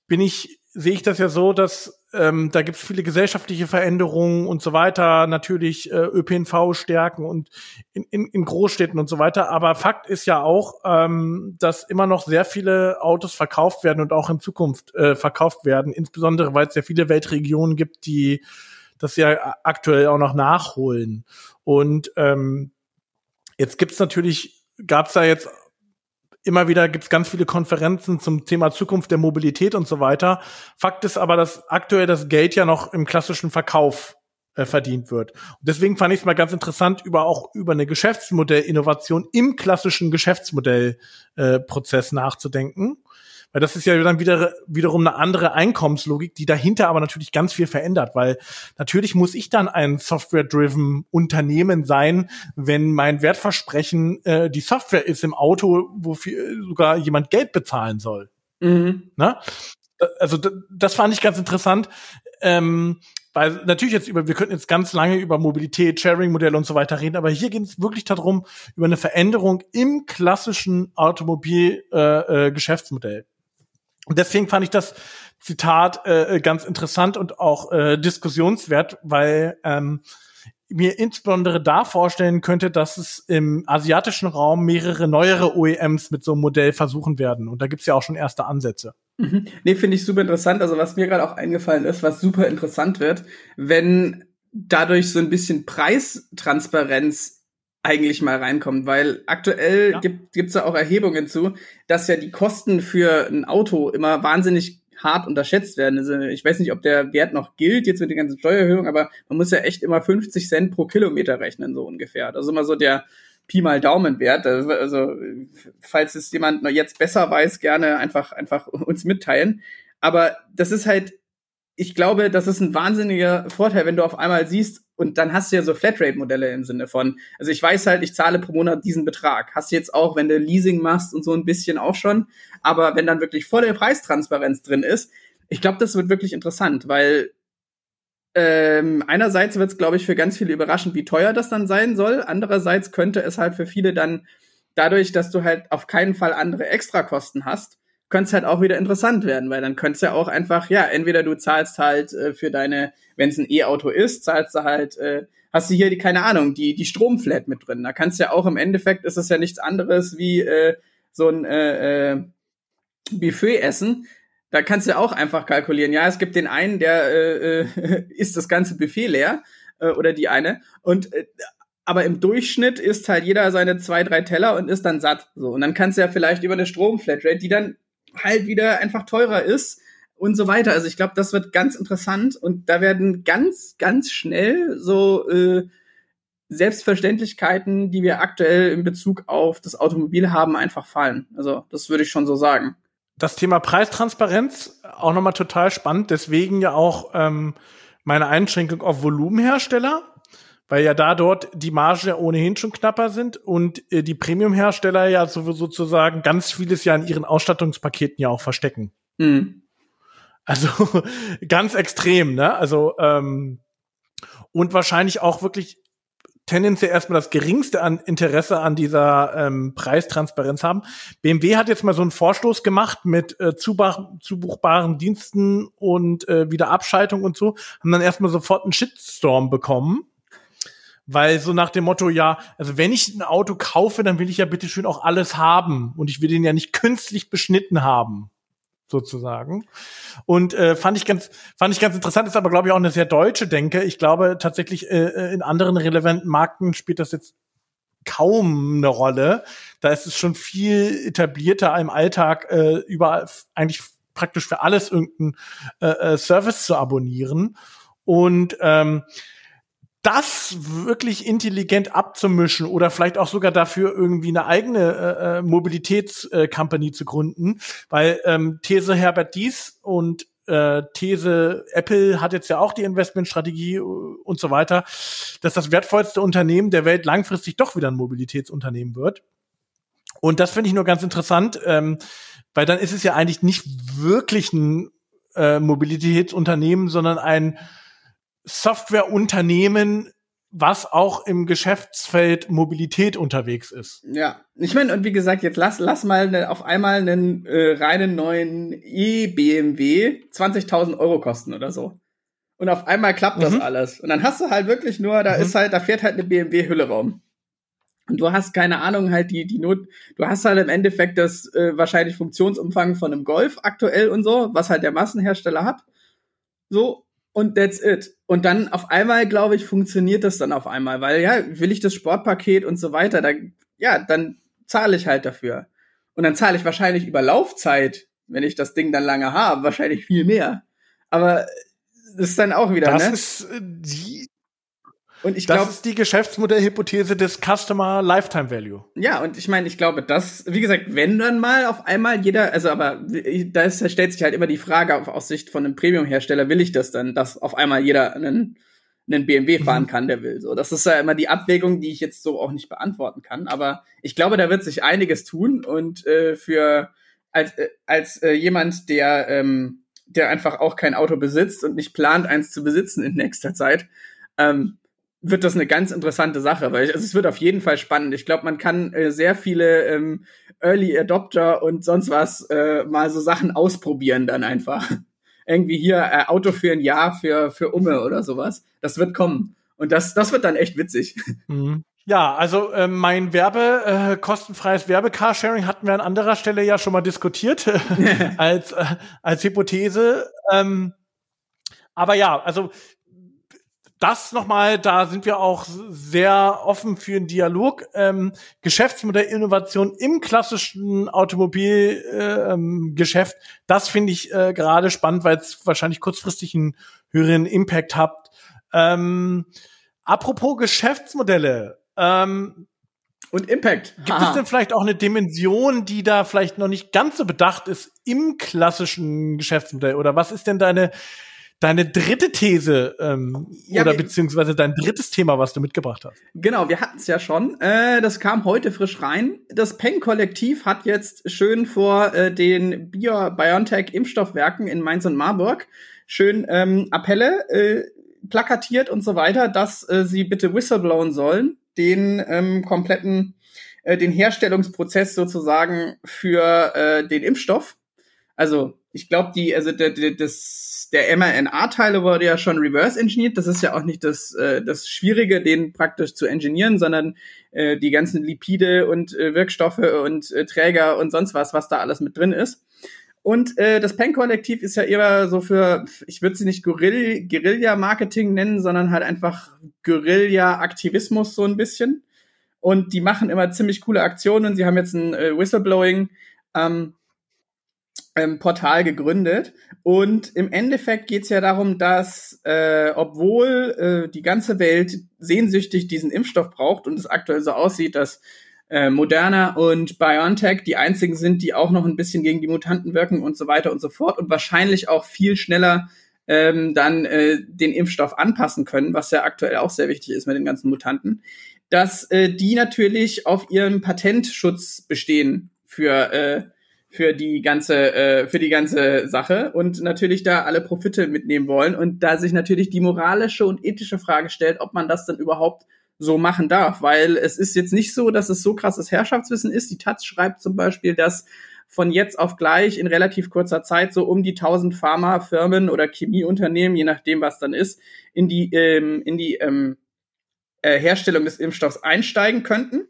bin ich sehe ich das ja so, dass ähm, da gibt es viele gesellschaftliche Veränderungen und so weiter, natürlich äh, ÖPNV stärken und in, in, in Großstädten und so weiter. Aber Fakt ist ja auch, ähm, dass immer noch sehr viele Autos verkauft werden und auch in Zukunft äh, verkauft werden, insbesondere weil es ja viele Weltregionen gibt, die das ja aktuell auch noch nachholen. Und ähm, jetzt gibt's natürlich, gab's da jetzt immer wieder gibt's ganz viele Konferenzen zum Thema Zukunft der Mobilität und so weiter. Fakt ist aber, dass aktuell das Geld ja noch im klassischen Verkauf äh, verdient wird. Und deswegen fand ich es mal ganz interessant, über auch über eine Geschäftsmodellinnovation im klassischen Geschäftsmodellprozess äh, nachzudenken. Weil das ist ja dann wieder, wiederum eine andere Einkommenslogik, die dahinter aber natürlich ganz viel verändert, weil natürlich muss ich dann ein software-driven Unternehmen sein, wenn mein Wertversprechen äh, die Software ist im Auto, wofür sogar jemand Geld bezahlen soll. Mhm. Na? Also das fand ich ganz interessant. Ähm, weil natürlich jetzt über, wir könnten jetzt ganz lange über Mobilität, Sharing-Modelle und so weiter reden, aber hier geht es wirklich darum, über eine Veränderung im klassischen Automobil-Geschäftsmodell. Äh, äh, und deswegen fand ich das Zitat äh, ganz interessant und auch äh, diskussionswert, weil ähm, mir insbesondere da vorstellen könnte, dass es im asiatischen Raum mehrere neuere OEMs mit so einem Modell versuchen werden. Und da gibt's ja auch schon erste Ansätze. Mhm. Nee, finde ich super interessant. Also was mir gerade auch eingefallen ist, was super interessant wird, wenn dadurch so ein bisschen Preistransparenz eigentlich mal reinkommt, weil aktuell ja. gibt es ja auch Erhebungen zu, dass ja die Kosten für ein Auto immer wahnsinnig hart unterschätzt werden. Also ich weiß nicht, ob der Wert noch gilt jetzt mit den ganzen Steuererhöhungen, aber man muss ja echt immer 50 Cent pro Kilometer rechnen, so ungefähr. Das ist immer so der, Pi mal Daumenwert. Also, falls es jemand noch jetzt besser weiß, gerne einfach, einfach uns mitteilen. Aber das ist halt, ich glaube, das ist ein wahnsinniger Vorteil, wenn du auf einmal siehst, und dann hast du ja so Flatrate-Modelle im Sinne von, also ich weiß halt, ich zahle pro Monat diesen Betrag. Hast du jetzt auch, wenn du Leasing machst und so ein bisschen auch schon. Aber wenn dann wirklich volle Preistransparenz drin ist, ich glaube, das wird wirklich interessant, weil ähm, einerseits wird es, glaube ich, für ganz viele überraschend, wie teuer das dann sein soll. Andererseits könnte es halt für viele dann dadurch, dass du halt auf keinen Fall andere Extrakosten hast, könnte es halt auch wieder interessant werden, weil dann könntest du ja auch einfach, ja, entweder du zahlst halt äh, für deine, wenn es ein E-Auto ist, zahlst du halt, äh, hast du hier die, keine Ahnung, die, die Stromflat mit drin. Da kannst du ja auch im Endeffekt, ist es ja nichts anderes wie äh, so ein äh, äh, Buffet essen da kannst du auch einfach kalkulieren. Ja, es gibt den einen, der äh, äh, isst das ganze Buffet leer äh, oder die eine. Und äh, aber im Durchschnitt isst halt jeder seine zwei, drei Teller und ist dann satt. So. Und dann kannst du ja vielleicht über eine Stromflatrate, die dann halt wieder einfach teurer ist und so weiter. Also ich glaube, das wird ganz interessant und da werden ganz, ganz schnell so äh, Selbstverständlichkeiten, die wir aktuell in Bezug auf das Automobil haben, einfach fallen. Also das würde ich schon so sagen das Thema Preistransparenz auch nochmal total spannend. Deswegen ja auch ähm, meine Einschränkung auf Volumenhersteller, weil ja da dort die Marge ohnehin schon knapper sind und äh, die Premiumhersteller ja so, sozusagen ganz vieles ja in ihren Ausstattungspaketen ja auch verstecken. Mhm. Also ganz extrem, ne? Also ähm, und wahrscheinlich auch wirklich tendenziell erstmal das geringste an Interesse an dieser ähm, Preistransparenz haben. BMW hat jetzt mal so einen Vorstoß gemacht mit äh, zubuchbaren Diensten und äh, Wiederabschaltung und so, haben dann erstmal sofort einen Shitstorm bekommen. Weil so nach dem Motto, ja, also wenn ich ein Auto kaufe, dann will ich ja bitte schön auch alles haben und ich will den ja nicht künstlich beschnitten haben sozusagen. Und äh, fand ich ganz, fand ich ganz interessant, ist aber glaube ich auch eine sehr deutsche Denke. Ich glaube tatsächlich äh, äh, in anderen relevanten Marken spielt das jetzt kaum eine Rolle. Da ist es schon viel etablierter im Alltag äh, überall eigentlich praktisch für alles irgendeinen äh, äh Service zu abonnieren. Und ähm, das wirklich intelligent abzumischen oder vielleicht auch sogar dafür irgendwie eine eigene äh, äh Mobilitätscompany äh, zu gründen, weil ähm, These Herbert Dies und äh, These Apple hat jetzt ja auch die Investmentstrategie äh, und so weiter, dass das wertvollste Unternehmen der Welt langfristig doch wieder ein Mobilitätsunternehmen wird. Und das finde ich nur ganz interessant, ähm, weil dann ist es ja eigentlich nicht wirklich ein äh, Mobilitätsunternehmen, sondern ein Softwareunternehmen, was auch im Geschäftsfeld Mobilität unterwegs ist. Ja, ich meine, und wie gesagt, jetzt lass, lass mal ne, auf einmal einen äh, reinen neuen E-BMW 20.000 Euro kosten oder so. Und auf einmal klappt das mhm. alles. Und dann hast du halt wirklich nur, da mhm. ist halt, da fährt halt eine BMW-Hülle rum. Und du hast keine Ahnung, halt die, die Not, du hast halt im Endeffekt das äh, wahrscheinlich Funktionsumfang von einem Golf aktuell und so, was halt der Massenhersteller hat. So, und that's it. Und dann auf einmal, glaube ich, funktioniert das dann auf einmal, weil ja, will ich das Sportpaket und so weiter, da, ja, dann zahle ich halt dafür. Und dann zahle ich wahrscheinlich über Laufzeit, wenn ich das Ding dann lange habe, wahrscheinlich viel mehr. Aber das ist dann auch wieder, das ne? Ist, äh, die Und ich glaube, das ist die Geschäftsmodellhypothese des Customer Lifetime Value. Ja, und ich meine, ich glaube, das, wie gesagt, wenn dann mal auf einmal jeder, also aber da stellt sich halt immer die Frage auf, aus Sicht von einem Premium-Hersteller, will ich das dann, dass auf einmal jeder einen, einen BMW fahren mhm. kann, der will. So, das ist ja immer die Abwägung, die ich jetzt so auch nicht beantworten kann. Aber ich glaube, da wird sich einiges tun und äh, für als äh, als äh, jemand, der ähm, der einfach auch kein Auto besitzt und nicht plant, eins zu besitzen in nächster Zeit, ähm, wird das eine ganz interessante Sache, weil also es wird auf jeden Fall spannend. Ich glaube, man kann äh, sehr viele ähm, Early Adopter und sonst was äh, mal so Sachen ausprobieren dann einfach. Irgendwie hier äh, Auto für ein Jahr für für Umme oder sowas. Das wird kommen und das das wird dann echt witzig. Mhm. Ja, also äh, mein Werbe, äh, kostenfreies Werbecarsharing hatten wir an anderer Stelle ja schon mal diskutiert als, äh, als Hypothese. Ähm, aber ja, also das nochmal, da sind wir auch sehr offen für einen Dialog. Ähm, Geschäftsmodellinnovation im klassischen Automobilgeschäft, äh, ähm, das finde ich äh, gerade spannend, weil es wahrscheinlich kurzfristig einen höheren Impact hat. Ähm, apropos Geschäftsmodelle, ähm, und Impact. Gibt Aha. es denn vielleicht auch eine Dimension, die da vielleicht noch nicht ganz so bedacht ist im klassischen Geschäftsmodell? Oder was ist denn deine, deine dritte These ähm, ja, oder beziehungsweise dein drittes Thema, was du mitgebracht hast? Genau, wir hatten es ja schon. Äh, das kam heute frisch rein. Das Peng-Kollektiv hat jetzt schön vor äh, den Bio-BioNTech-Impfstoffwerken in Mainz und Marburg schön ähm, Appelle äh, plakatiert und so weiter, dass äh, sie bitte whistleblowen sollen den ähm, kompletten, äh, den Herstellungsprozess sozusagen für äh, den Impfstoff. Also ich glaube, die, also der, der, das, der mRNA-Teile wurde ja schon reverse engineert. Das ist ja auch nicht das, äh, das Schwierige, den praktisch zu engineeren, sondern äh, die ganzen Lipide und äh, Wirkstoffe und äh, Träger und sonst was, was da alles mit drin ist. Und äh, das Pen-Kollektiv ist ja eher so für, ich würde sie nicht Guerill Guerilla-Marketing nennen, sondern halt einfach Guerilla-Aktivismus so ein bisschen. Und die machen immer ziemlich coole Aktionen. Sie haben jetzt ein äh, Whistleblowing ähm, ähm, Portal gegründet. Und im Endeffekt geht's ja darum, dass äh, obwohl äh, die ganze Welt sehnsüchtig diesen Impfstoff braucht und es aktuell so aussieht, dass äh, Moderna und BioNTech die einzigen sind, die auch noch ein bisschen gegen die Mutanten wirken und so weiter und so fort und wahrscheinlich auch viel schneller ähm, dann äh, den Impfstoff anpassen können, was ja aktuell auch sehr wichtig ist mit den ganzen Mutanten, dass äh, die natürlich auf ihren Patentschutz bestehen für äh, für die ganze äh, für die ganze Sache und natürlich da alle Profite mitnehmen wollen und da sich natürlich die moralische und ethische Frage stellt, ob man das dann überhaupt so machen darf, weil es ist jetzt nicht so, dass es so krasses Herrschaftswissen ist. Die Taz schreibt zum Beispiel, dass von jetzt auf gleich in relativ kurzer Zeit so um die 1000 Pharmafirmen oder Chemieunternehmen, je nachdem was dann ist, in die ähm, in die ähm, äh, Herstellung des Impfstoffs einsteigen könnten.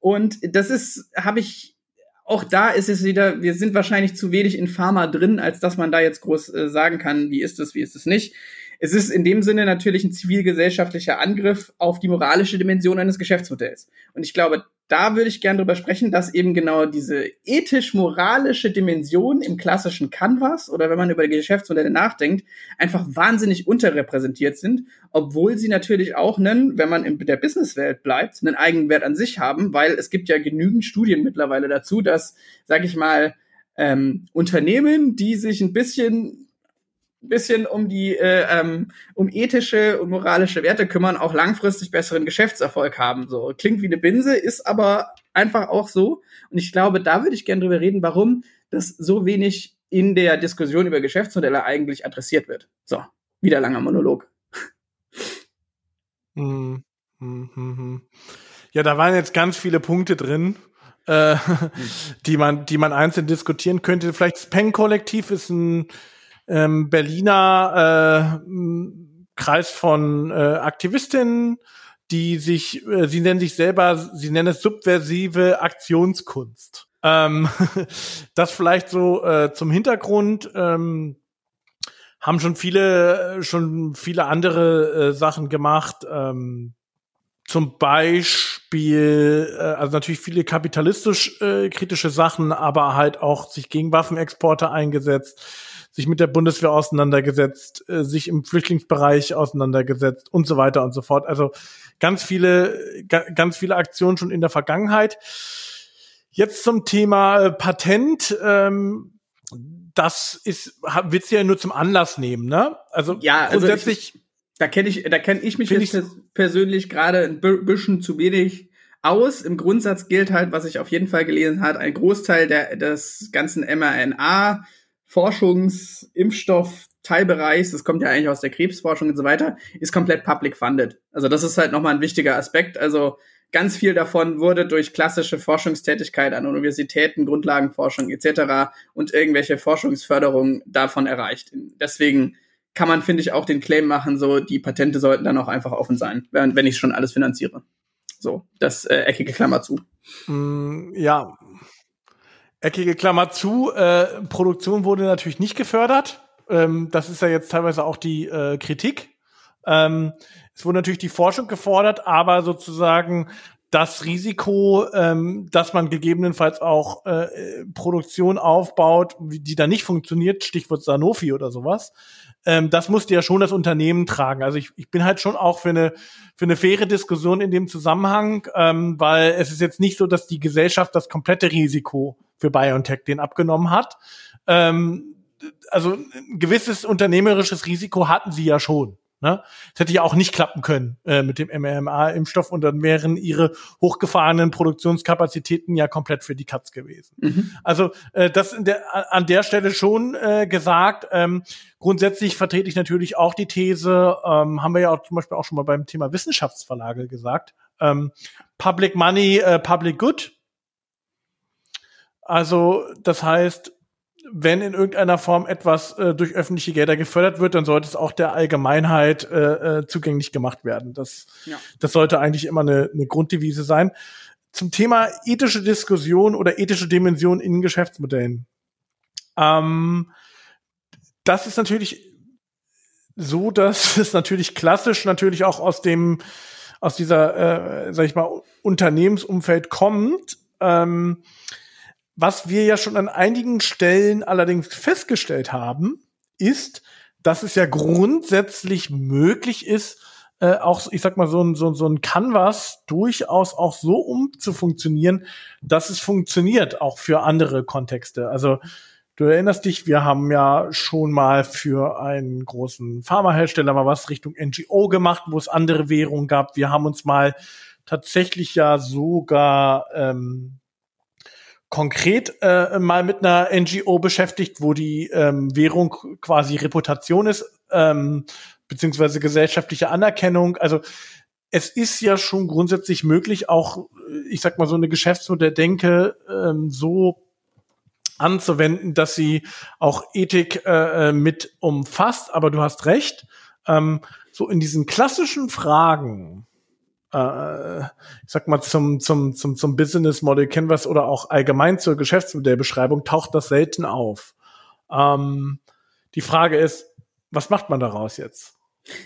Und das ist, habe ich auch da ist es wieder, wir sind wahrscheinlich zu wenig in Pharma drin, als dass man da jetzt groß äh, sagen kann, wie ist es, wie ist es nicht es ist in dem Sinne natürlich ein zivilgesellschaftlicher Angriff auf die moralische Dimension eines Geschäftsmodells. Und ich glaube, da würde ich gerne drüber sprechen, dass eben genau diese ethisch-moralische Dimension im klassischen Canvas oder wenn man über die Geschäftsmodelle nachdenkt, einfach wahnsinnig unterrepräsentiert sind, obwohl sie natürlich auch einen, wenn man in der Businesswelt bleibt, einen Eigenwert an sich haben, weil es gibt ja genügend Studien mittlerweile dazu, dass, sag ich mal, ähm, Unternehmen, die sich ein bisschen bisschen um die äh, ähm, um ethische und moralische Werte kümmern, auch langfristig besseren Geschäftserfolg haben. So klingt wie eine Binse, ist aber einfach auch so. Und ich glaube, da würde ich gerne drüber reden, warum das so wenig in der Diskussion über Geschäftsmodelle eigentlich adressiert wird. So, wieder langer Monolog. Hm, hm, hm, ja, da waren jetzt ganz viele Punkte drin. Äh, die man, die man einzeln diskutieren könnte. Vielleicht das Peng-Kollektiv ist ein ähm, Berliner äh, Kreis von äh, Aktivistinnen, die sich, äh, sie nennen sich selber, sie nennen es subversive Aktionskunst. Ähm, das vielleicht so äh, zum Hintergrund. Ähm, haben schon viele, schon viele andere äh, Sachen gemacht. Ähm, zum Beispiel, äh, also natürlich viele kapitalistisch äh, kritische Sachen, aber halt auch sich gegen Waffenexporte eingesetzt, sich mit der Bundeswehr auseinandergesetzt, äh, sich im Flüchtlingsbereich auseinandergesetzt und so weiter und so fort. Also ganz viele, ganz viele Aktionen schon in der Vergangenheit. Jetzt zum Thema äh, Patent. Ähm, das ist, willst du ja nur zum Anlass nehmen, ne? Also ja, also grundsätzlich. Ich, da kenne ich, da kenne ich mich jetzt ich, persönlich gerade ein bisschen zu wenig aus. Im Grundsatz gilt halt, was ich auf jeden Fall gelesen habe, ein Großteil der, des ganzen mRNA Forschungs-, Impfstoff, Teilbereichs, das kommt ja eigentlich aus der Krebsforschung und so weiter, ist komplett public funded. Also das ist halt nochmal ein wichtiger Aspekt. Also ganz viel davon wurde durch klassische Forschungstätigkeit an Universitäten, Grundlagenforschung etc. und irgendwelche Forschungsförderung davon erreicht. Deswegen kann man, finde ich, auch den Claim machen, so die Patente sollten dann auch einfach offen sein, wenn, wenn ich schon alles finanziere. So, das äh, eckige Klammer zu. Mm, ja, eckige Klammer zu. Äh, Produktion wurde natürlich nicht gefördert. Ähm, das ist ja jetzt teilweise auch die äh, Kritik. Ähm, es wurde natürlich die Forschung gefordert, aber sozusagen das Risiko, ähm, dass man gegebenenfalls auch äh, Produktion aufbaut, die da nicht funktioniert, Stichwort Sanofi oder sowas, ähm, das musste ja schon das Unternehmen tragen. Also ich, ich bin halt schon auch für eine für eine faire Diskussion in dem Zusammenhang, ähm, weil es ist jetzt nicht so, dass die Gesellschaft das komplette Risiko für BioNTech den abgenommen hat. Ähm, also ein gewisses unternehmerisches Risiko hatten sie ja schon. Ne? Das hätte ja auch nicht klappen können äh, mit dem mRNA-Impfstoff und dann wären ihre hochgefahrenen Produktionskapazitäten ja komplett für die Katz gewesen. Mhm. Also äh, das der, an der Stelle schon äh, gesagt. Ähm, grundsätzlich vertrete ich natürlich auch die These, ähm, haben wir ja auch zum Beispiel auch schon mal beim Thema Wissenschaftsverlage gesagt, ähm, Public Money, äh, Public Good. Also das heißt, wenn in irgendeiner Form etwas äh, durch öffentliche Gelder gefördert wird, dann sollte es auch der Allgemeinheit äh, äh, zugänglich gemacht werden. Das, ja. das sollte eigentlich immer eine, eine Grunddevise sein. Zum Thema ethische Diskussion oder ethische Dimension in Geschäftsmodellen. Ähm, das ist natürlich so, dass es natürlich klassisch natürlich auch aus dem aus dieser, äh, sag ich mal, Unternehmensumfeld kommt. Ähm, was wir ja schon an einigen Stellen allerdings festgestellt haben, ist, dass es ja grundsätzlich möglich ist, äh, auch, ich sag mal, so ein, so, so ein Canvas durchaus auch so umzufunktionieren, dass es funktioniert, auch für andere Kontexte. Also du erinnerst dich, wir haben ja schon mal für einen großen Pharmahersteller mal was Richtung NGO gemacht, wo es andere Währungen gab. Wir haben uns mal tatsächlich ja sogar ähm, konkret äh, mal mit einer NGO beschäftigt, wo die ähm, Währung quasi Reputation ist, ähm, beziehungsweise gesellschaftliche Anerkennung. Also es ist ja schon grundsätzlich möglich, auch, ich sag mal, so eine Geschäftsmodelldenke ähm, so anzuwenden, dass sie auch Ethik äh, äh mit umfasst. Aber du hast recht, ähm, so in diesen klassischen Fragen, äh, ich sag mal, zum, zum, zum, zum Business Model Canvas oder auch allgemein zur Geschäftsmodellbeschreibung taucht das selten auf. Ähm, die Frage ist, was macht man daraus jetzt?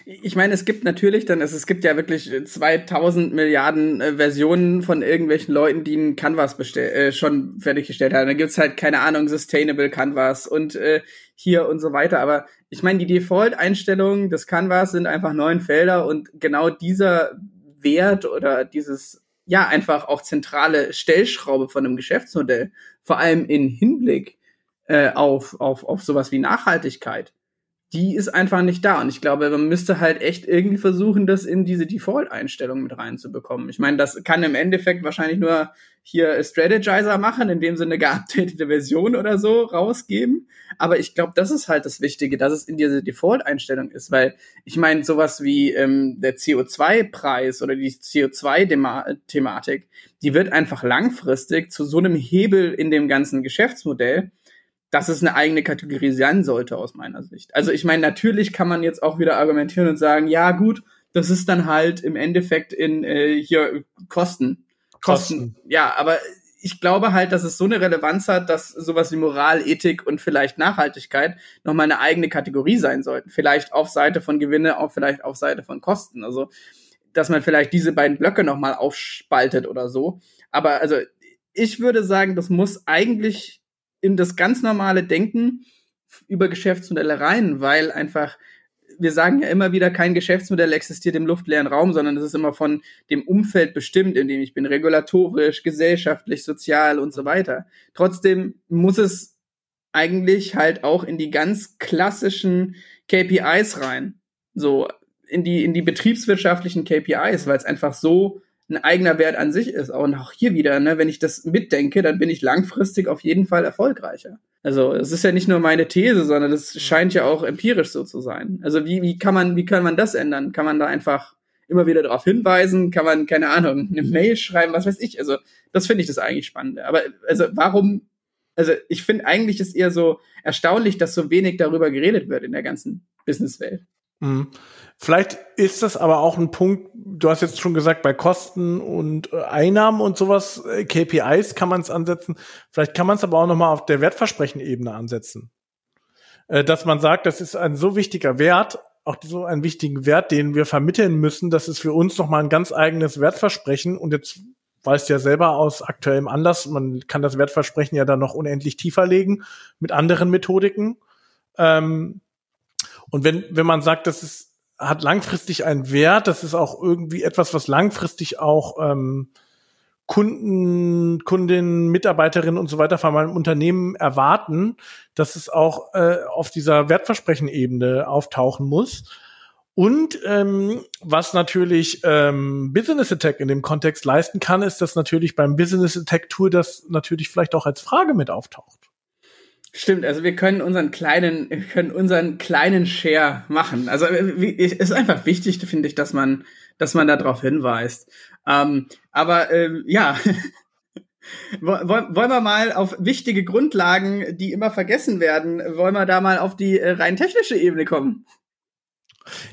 Ich meine, es gibt natürlich dann, es, es gibt ja wirklich 2000 Milliarden äh, Versionen von irgendwelchen Leuten, die ein Canvas äh, schon fertiggestellt haben. Da gibt's halt, keine Ahnung, Sustainable Canvas und äh, hier und so weiter. Aber ich meine, die Default-Einstellungen des Canvas sind einfach neun Felder und genau dieser Wert oder dieses, ja, einfach auch zentrale Stellschraube von einem Geschäftsmodell, vor allem in Hinblick äh, auf, auf, auf sowas wie Nachhaltigkeit, die ist einfach nicht da. Und ich glaube, man müsste halt echt irgendwie versuchen, das in diese Default-Einstellung mit reinzubekommen. Ich meine, das kann im Endeffekt wahrscheinlich nur hier Strategizer machen, indem sie eine geupdatete Version oder so rausgeben. Aber ich glaube, das ist halt das Wichtige, dass es in diese Default-Einstellung ist, weil ich meine, sowas wie ähm, der CO2-Preis oder die CO2-Thematik, die wird einfach langfristig zu so einem Hebel in dem ganzen Geschäftsmodell, dass es eine eigene Kategorie sein sollte aus meiner Sicht. Also ich meine, natürlich kann man jetzt auch wieder argumentieren und sagen, ja gut, das ist dann halt im Endeffekt in äh, hier Kosten. Kosten. Kosten. Ja, aber ich glaube halt, dass es so eine Relevanz hat, dass sowas wie Moral, Ethik und vielleicht Nachhaltigkeit nochmal eine eigene Kategorie sein sollten. Vielleicht auf Seite von Gewinne, auch vielleicht auf Seite von Kosten. Also dass man vielleicht diese beiden Blöcke nochmal aufspaltet oder so. Aber also ich würde sagen, das muss eigentlich in das ganz normale Denken über Geschäftsmodelle rein, weil einfach wir sagen ja immer wieder, kein Geschäftsmodell existiert im luftleeren Raum, sondern es ist immer von dem Umfeld bestimmt, in dem ich bin, regulatorisch, gesellschaftlich, sozial und so weiter. Trotzdem muss es eigentlich halt auch in die ganz klassischen KPIs rein. So, in die, in die betriebswirtschaftlichen KPIs, weil es einfach so ein eigener Wert an sich ist. Und auch hier wieder, ne, wenn ich das mitdenke, dann bin ich langfristig auf jeden Fall erfolgreicher. Also es ist ja nicht nur meine These, sondern es scheint ja auch empirisch so zu sein. Also wie, wie kann man, wie kann man das ändern? Kann man da einfach immer wieder darauf hinweisen? Kann man, keine Ahnung, eine Mail schreiben, was weiß ich? Also das finde ich das eigentlich spannend. Aber also warum, also ich finde eigentlich ist eher so erstaunlich, dass so wenig darüber geredet wird in der ganzen Businesswelt. Mhm. Vielleicht ist das aber auch ein Punkt, du hast jetzt schon gesagt, bei Kosten und äh, Einnahmen und sowas, äh, KPIs kann man es ansetzen. Vielleicht kann man es aber auch nochmal auf der Wertversprechen-Ebene ansetzen. Äh, dass man sagt, das ist ein so wichtiger Wert, auch so einen wichtigen Wert, den wir vermitteln müssen, das ist für uns nochmal ein ganz eigenes Wertversprechen. Und jetzt weißt ja selber aus aktuellem Anlass, man kann das Wertversprechen ja dann noch unendlich tiefer legen mit anderen Methodiken. Ähm, und wenn, wenn man sagt, das ist hat langfristig einen Wert. Das ist auch irgendwie etwas, was langfristig auch ähm, Kunden, Kundinnen, Mitarbeiterinnen und so weiter von meinem Unternehmen erwarten, dass es auch äh, auf dieser Wertversprechen-Ebene auftauchen muss. Und ähm, was natürlich ähm, Business Attack in dem Kontext leisten kann, ist, dass natürlich beim Business Attack Tool das natürlich vielleicht auch als Frage mit auftaucht. Stimmt, also wir können unseren kleinen, wir können unseren kleinen Share machen. Also es ist einfach wichtig, finde ich, dass man, dass man darauf hinweist. Ähm, aber ähm, ja, wollen wir mal auf wichtige Grundlagen, die immer vergessen werden, wollen wir da mal auf die äh, rein technische Ebene kommen?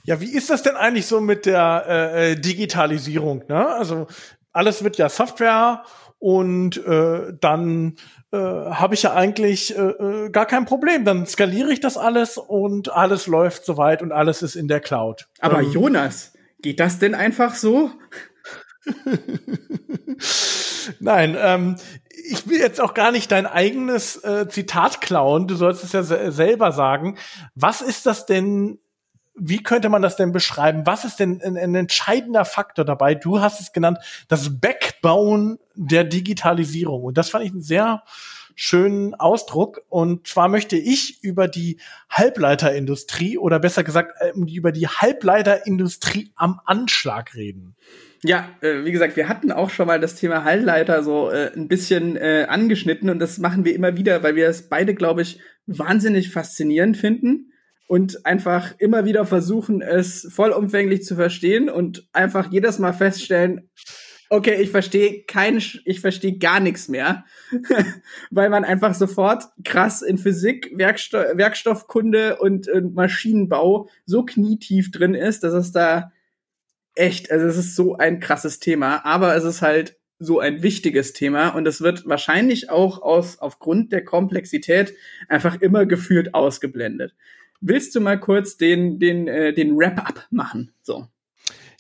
Ja, wie ist das denn eigentlich so mit der äh, äh Digitalisierung? Ne? Also alles wird ja Software und äh, dann äh, habe ich ja eigentlich äh, äh, gar kein Problem. Dann skaliere ich das alles und alles läuft soweit und alles ist in der Cloud. Aber ähm, Jonas, geht das denn einfach so? Nein, ähm, ich will jetzt auch gar nicht dein eigenes äh, Zitat klauen. Du sollst es ja selber sagen. Was ist das denn wie könnte man das denn beschreiben? Was ist denn ein, ein, entscheidender Faktor dabei? Du hast es genannt, das Backbone der Digitalisierung. Und das fand ich einen sehr schönen Ausdruck. Und zwar möchte ich über die Halbleiterindustrie oder besser gesagt äh, über die Halbleiterindustrie am Anschlag reden. Ja, äh, wie gesagt, wir hatten auch schon mal das Thema Halbleiter so äh, ein bisschen angeschnitten und das machen wir immer wieder, weil wir es beide, glaube ich, wahnsinnig faszinierend finden und einfach immer wieder versuchen, es vollumfänglich zu verstehen und einfach jedes Mal feststellen, okay, ich verstehe kein, ich verstehe gar nichts mehr, weil man einfach sofort krass in Physik, Werksto Werkstoffkunde und, und Maschinenbau so knietief drin ist, dass es da echt, also es ist so ein krasses Thema, aber es ist halt so ein wichtiges Thema und es wird wahrscheinlich auch aus, aufgrund der Komplexität einfach immer gefühlt ausgeblendet. Willst du mal kurz den, den, äh, den Wrap-up machen? So.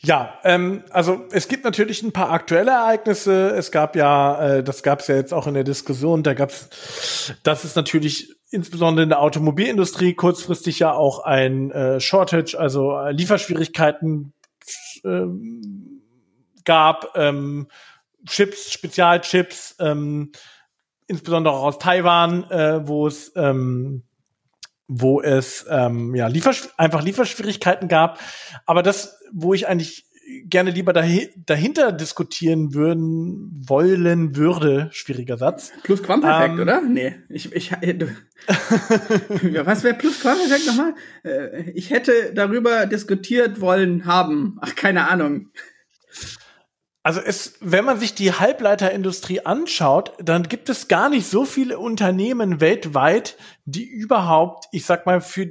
Ja, ähm, also es gibt natürlich ein paar aktuelle Ereignisse. Es gab ja, äh, das gab es ja jetzt auch in der Diskussion, da gab es, das ist natürlich insbesondere in der Automobilindustrie kurzfristig ja auch ein äh, Shortage, also äh, Lieferschwierigkeiten äh, gab, ähm, Chips, Spezialchips, ähm, insbesondere auch aus Taiwan, äh, wo es ähm, wo es ähm, ja Liefersch einfach Lieferschwierigkeiten gab. Aber das, wo ich eigentlich gerne lieber dahi dahinter diskutieren würden wollen würde, schwieriger Satz. Plusquamperfekt, ähm, oder? Nee, ich, ich du, was wäre Plusquamperfekt nochmal? Äh, ich hätte darüber diskutiert wollen haben. Ach, keine Ahnung. Also es, wenn man sich die Halbleiterindustrie anschaut, dann gibt es gar nicht so viele Unternehmen weltweit, die überhaupt, ich sag mal, für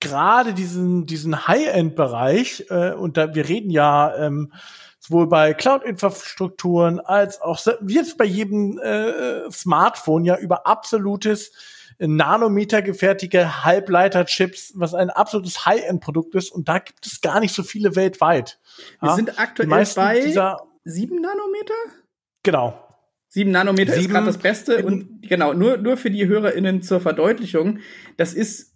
gerade diesen, diesen High-End-Bereich, äh, und da, wir reden ja ähm, sowohl bei Cloud-Infrastrukturen als auch wie jetzt bei jedem äh, Smartphone ja über absolutes Nanometer gefertigte Halbleiterchips, was ein absolutes High-End-Produkt ist. Und da gibt es gar nicht so viele weltweit. Wir ja? sind aktuell bei dieser, sieben Nanometer? Genau. Sieben Nanometer sieben, ist gerade das Beste. Und genau, nur, nur für die HörerInnen zur Verdeutlichung. Das ist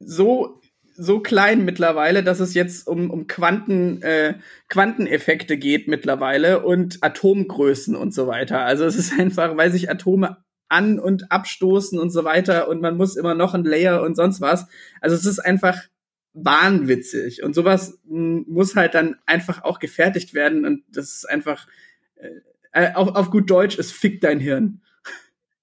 so so klein mittlerweile, dass es jetzt um, um Quanten, äh, Quanteneffekte geht mittlerweile und Atomgrößen und so weiter. Also es ist einfach, weil sich Atome an- und abstoßen und so weiter und man muss immer noch ein Layer und sonst was. Also es ist einfach wahnwitzig und sowas muss halt dann einfach auch gefertigt werden und das ist einfach äh, äh auf, auf gut Deutsch, es fickt dein Hirn.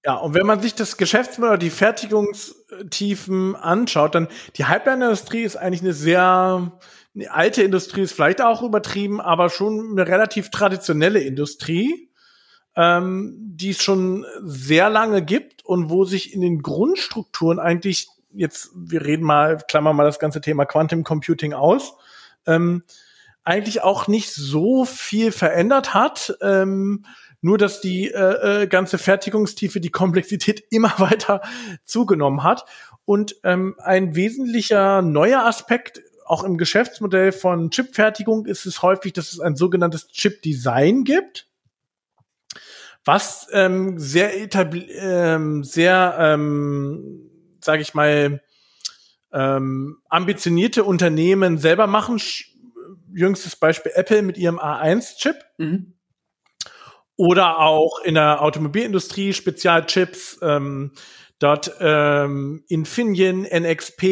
Ja, und wenn man sich das Geschäftsmodell, die Fertigungstiefen anschaut, dann die Halbleiterindustrie ist eigentlich eine sehr eine alte Industrie, ist vielleicht auch übertrieben, aber schon eine relativ traditionelle Industrie, ähm, die es schon sehr lange gibt und wo sich in den Grundstrukturen eigentlich jetzt, wir reden mal, klammern mal das ganze Thema Quantum Computing aus, ähm, eigentlich auch nicht so viel verändert hat. Ähm, nur, dass die äh, äh, ganze Fertigungstiefe, die Komplexität immer weiter zugenommen hat. Und ähm, ein wesentlicher neuer Aspekt auch im Geschäftsmodell von Chipfertigung ist es häufig, dass es ein sogenanntes Chip-Design gibt, was ähm, sehr etabli ähm, sehr, ähm, sage ich mal, ähm, ambitionierte Unternehmen selber machen. Jüngstes Beispiel Apple mit ihrem A1-Chip. Mhm. Oder auch in der Automobilindustrie Spezialchips, ähm, dort ähm, Infineon, NXP,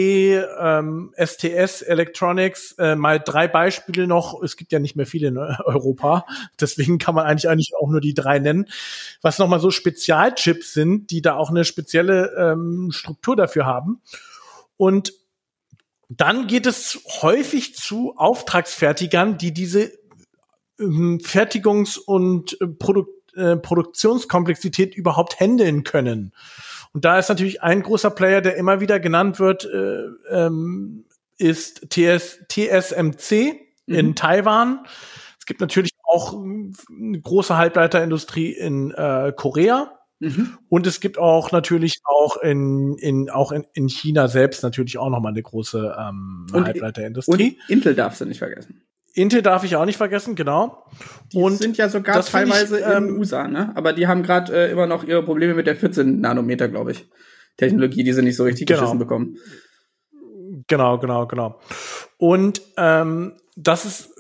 ähm, STS Electronics, äh, mal drei Beispiele noch. Es gibt ja nicht mehr viele in Europa, deswegen kann man eigentlich eigentlich auch nur die drei nennen. Was nochmal so Spezialchips sind, die da auch eine spezielle ähm, Struktur dafür haben. Und dann geht es häufig zu Auftragsfertigern, die diese ähm, Fertigungs- und äh, Produk äh, Produktionskomplexität überhaupt handeln können. Und da ist natürlich ein großer Player, der immer wieder genannt wird, äh, ähm, ist TS, TSMC mhm. in Taiwan. Es gibt natürlich auch eine große Halbleiterindustrie in äh, Korea. Mhm. Und es gibt auch natürlich auch in, in auch in, in China selbst natürlich auch noch mal eine große ähm, Halbleiterindustrie. Und Intel darfst du nicht vergessen. Intel darf ich auch nicht vergessen, genau. Die und sind ja sogar teilweise ich, ähm, in USA, ne? Aber die haben gerade äh, immer noch ihre Probleme mit der 14 Nanometer, glaube ich. Technologie, die sie nicht so richtig genau. geschissen bekommen. Genau, genau, genau. Und ähm, das ist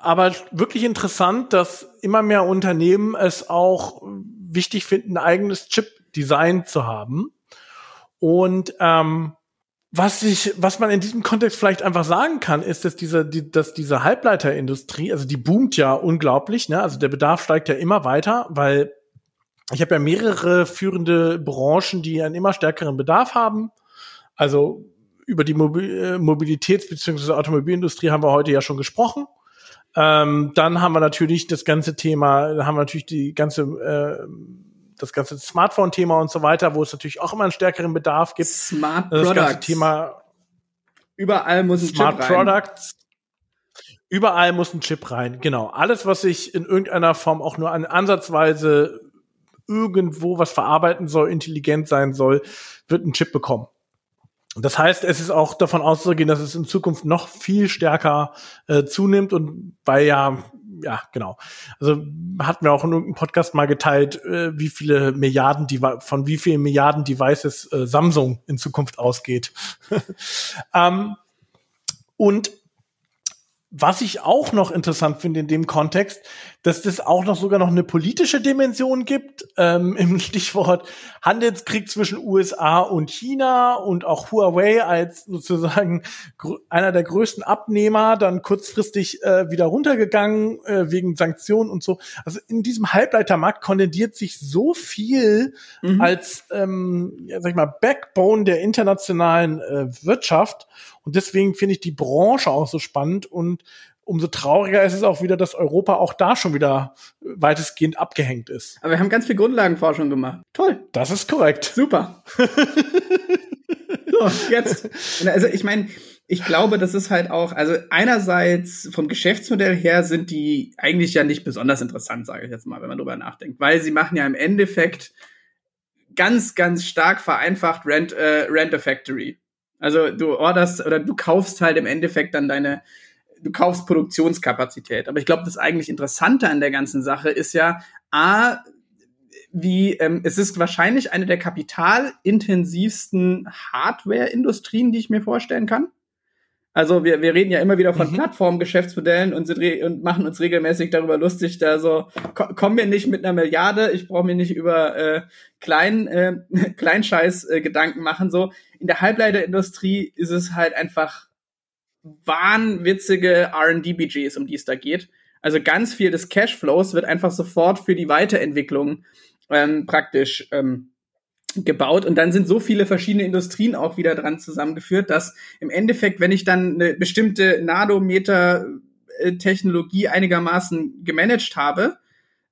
aber wirklich interessant, dass immer mehr Unternehmen es auch wichtig finden, ein eigenes Chip-Design zu haben. Und ähm, was ich, was man in diesem Kontext vielleicht einfach sagen kann, ist, dass diese, die, dass diese Halbleiterindustrie, also die boomt ja unglaublich, ne? Also der Bedarf steigt ja immer weiter, weil ich habe ja mehrere führende Branchen, die einen immer stärkeren Bedarf haben. Also über die äh, Mobilitäts- bzw. Automobilindustrie haben wir heute ja schon gesprochen. Ähm, dann haben wir natürlich das ganze Thema, haben wir natürlich die ganze äh, das ganze Smartphone-Thema und so weiter, wo es natürlich auch immer einen stärkeren Bedarf gibt. Smart das Products. Thema überall muss ein Smart Chip rein. Products. Überall muss ein Chip rein. Genau. Alles, was sich in irgendeiner Form auch nur an ansatzweise irgendwo was verarbeiten soll, intelligent sein soll, wird ein Chip bekommen. Das heißt, es ist auch davon auszugehen, dass es in Zukunft noch viel stärker äh, zunimmt und weil ja ja, genau. Also hatten wir auch in irgendeinem Podcast mal geteilt, äh, wie viele Milliarden, von wie vielen Milliarden Devices äh, Samsung in Zukunft ausgeht. ähm, und was ich auch noch interessant finde in dem Kontext, dass das auch noch sogar noch eine politische Dimension gibt, ähm, im Stichwort Handelskrieg zwischen USA und China und auch Huawei als sozusagen einer der größten Abnehmer, dann kurzfristig äh, wieder runtergegangen äh, wegen Sanktionen und so. Also in diesem Halbleitermarkt kondendiert sich so viel mhm. als, ähm, ja, sag ich mal, Backbone der internationalen äh, Wirtschaft. Und deswegen finde ich die Branche auch so spannend und umso trauriger ist es auch wieder, dass Europa auch da schon wieder weitestgehend abgehängt ist. Aber wir haben ganz viel Grundlagenforschung gemacht. Toll. Das ist korrekt. Super. so, jetzt. Also ich meine, ich glaube, das ist halt auch, also einerseits vom Geschäftsmodell her sind die eigentlich ja nicht besonders interessant, sage ich jetzt mal, wenn man drüber nachdenkt, weil sie machen ja im Endeffekt ganz, ganz stark vereinfacht Rent, äh, Rent a Factory. Also du orderst oder du kaufst halt im Endeffekt dann deine, du kaufst Produktionskapazität. Aber ich glaube, das eigentlich Interessante an der ganzen Sache ist ja, A, wie ähm, es ist wahrscheinlich eine der kapitalintensivsten Hardware-Industrien, die ich mir vorstellen kann. Also wir, wir reden ja immer wieder von mhm. Plattformgeschäftsmodellen und, und machen uns regelmäßig darüber lustig, da so, ko komm mir nicht mit einer Milliarde, ich brauche mir nicht über äh, klein, äh, Kleinscheiß äh, Gedanken machen. So, in der Halbleiterindustrie ist es halt einfach wahnwitzige RD-Budgets, um die es da geht. Also ganz viel des Cashflows wird einfach sofort für die Weiterentwicklung ähm, praktisch ähm, gebaut und dann sind so viele verschiedene Industrien auch wieder dran zusammengeführt, dass im Endeffekt, wenn ich dann eine bestimmte Nanometer äh, Technologie einigermaßen gemanagt habe,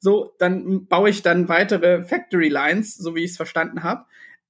so, dann baue ich dann weitere Factory Lines, so wie ich es verstanden habe,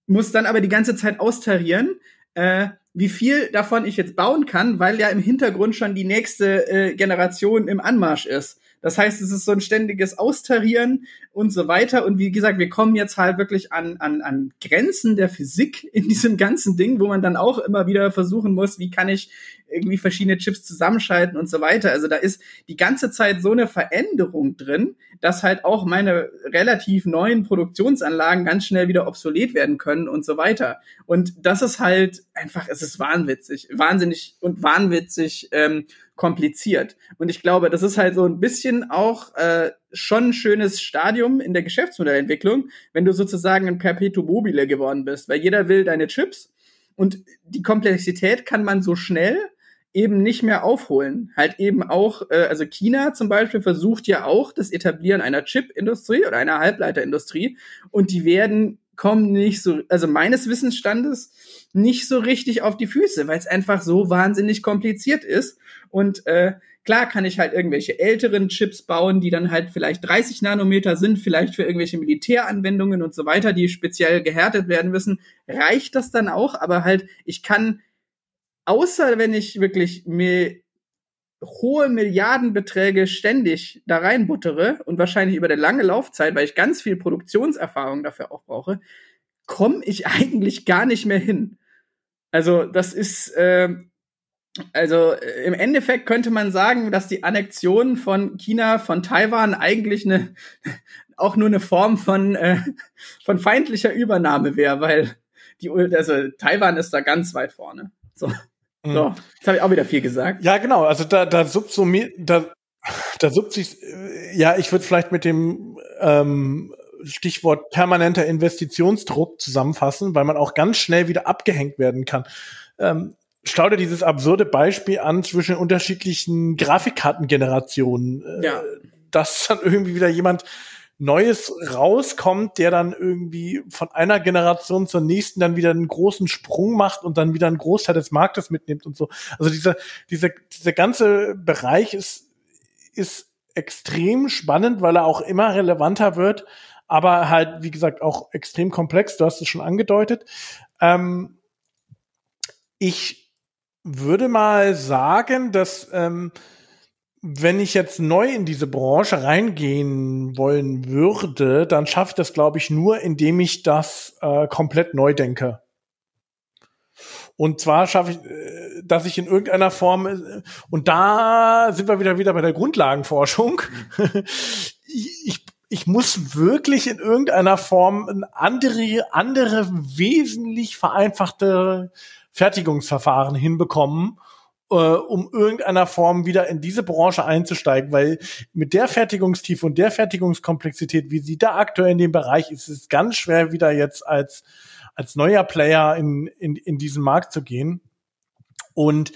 muss dann aber die ganze Zeit austarieren, äh, wie viel davon ich jetzt bauen kann, weil ja im Hintergrund schon die nächste äh, Generation im Anmarsch ist. Das heißt, es ist so ein ständiges Austarieren und so weiter. Und wie gesagt, wir kommen jetzt halt wirklich an, an, an Grenzen der Physik in diesem ganzen Ding, wo man dann auch immer wieder versuchen muss, wie kann ich irgendwie verschiedene Chips zusammenschalten und so weiter. Also da ist die ganze Zeit so eine Veränderung drin, dass halt auch meine relativ neuen Produktionsanlagen ganz schnell wieder obsolet werden können und so weiter. Und das ist halt einfach, es ist wahnwitzig, wahnsinnig und wahnwitzig ähm, kompliziert. Und ich glaube, das ist halt so ein bisschen auch äh, schon ein schönes Stadium in der Geschäftsmodellentwicklung, wenn du sozusagen ein Perpetuum mobile geworden bist, weil jeder will deine Chips und die Komplexität kann man so schnell eben nicht mehr aufholen. Halt eben auch, äh, also China zum Beispiel versucht ja auch das Etablieren einer Chip-Industrie oder einer Halbleiterindustrie und die werden kommen nicht so, also meines Wissensstandes nicht so richtig auf die Füße, weil es einfach so wahnsinnig kompliziert ist. Und äh, klar kann ich halt irgendwelche älteren Chips bauen, die dann halt vielleicht 30 Nanometer sind, vielleicht für irgendwelche Militäranwendungen und so weiter, die speziell gehärtet werden müssen. Reicht das dann auch? Aber halt, ich kann, außer wenn ich wirklich mir hohe Milliardenbeträge ständig da reinbuttere und wahrscheinlich über eine lange Laufzeit, weil ich ganz viel Produktionserfahrung dafür auch brauche, komme ich eigentlich gar nicht mehr hin. Also das ist, äh, also äh, im Endeffekt könnte man sagen, dass die Annexion von China von Taiwan eigentlich eine auch nur eine Form von äh, von feindlicher Übernahme wäre, weil die also Taiwan ist da ganz weit vorne. So. Mhm. So, jetzt habe ich auch wieder viel gesagt. Ja, genau. Also da, da subsumiert, da, da sub sich, äh, ja, ich würde vielleicht mit dem ähm, Stichwort permanenter Investitionsdruck zusammenfassen, weil man auch ganz schnell wieder abgehängt werden kann. Ähm, schau dir dieses absurde Beispiel an zwischen unterschiedlichen Grafikkartengenerationen. Äh, ja. Dass dann irgendwie wieder jemand Neues rauskommt, der dann irgendwie von einer Generation zur nächsten dann wieder einen großen Sprung macht und dann wieder einen Großteil des Marktes mitnimmt und so. Also dieser, dieser, dieser ganze Bereich ist, ist extrem spannend, weil er auch immer relevanter wird, aber halt, wie gesagt, auch extrem komplex. Du hast es schon angedeutet. Ähm, ich würde mal sagen, dass ähm, wenn ich jetzt neu in diese Branche reingehen wollen würde, dann schaffe ich das, glaube ich, nur, indem ich das äh, komplett neu denke. Und zwar schaffe ich, äh, dass ich in irgendeiner Form, äh, und da sind wir wieder wieder bei der Grundlagenforschung. ich, ich muss wirklich in irgendeiner Form ein andere, andere wesentlich vereinfachte Fertigungsverfahren hinbekommen, äh, um irgendeiner Form wieder in diese Branche einzusteigen, weil mit der Fertigungstiefe und der Fertigungskomplexität, wie sie da aktuell in dem Bereich ist, ist es ganz schwer wieder jetzt als als neuer Player in, in, in diesen Markt zu gehen. Und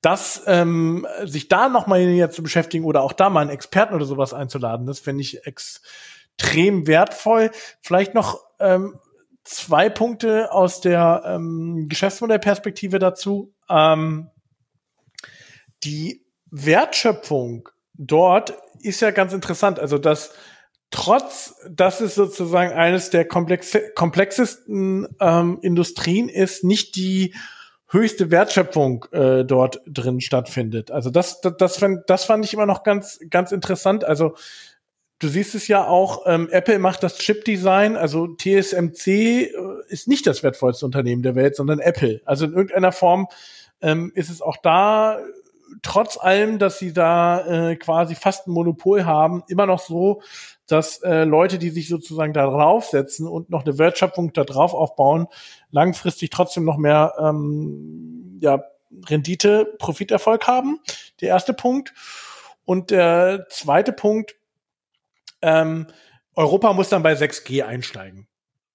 das, ähm, sich da nochmal näher zu beschäftigen oder auch da mal einen Experten oder sowas einzuladen, das finde ich extrem wertvoll. Vielleicht noch ähm, zwei Punkte aus der ähm, Geschäftsmodellperspektive dazu. Ähm, die Wertschöpfung dort ist ja ganz interessant. Also dass trotz, dass es sozusagen eines der komplex komplexesten ähm, Industrien ist, nicht die höchste Wertschöpfung äh, dort drin stattfindet. Also das, das, das, fand, das fand ich immer noch ganz, ganz interessant. Also Du siehst es ja auch, ähm, Apple macht das Chip-Design, also TSMC äh, ist nicht das wertvollste Unternehmen der Welt, sondern Apple. Also in irgendeiner Form ähm, ist es auch da, trotz allem, dass sie da äh, quasi fast ein Monopol haben, immer noch so, dass äh, Leute, die sich sozusagen da draufsetzen und noch eine Wertschöpfung da drauf aufbauen, langfristig trotzdem noch mehr ähm, ja, Rendite, Profiterfolg haben. Der erste Punkt. Und der zweite Punkt, ähm, Europa muss dann bei 6G einsteigen.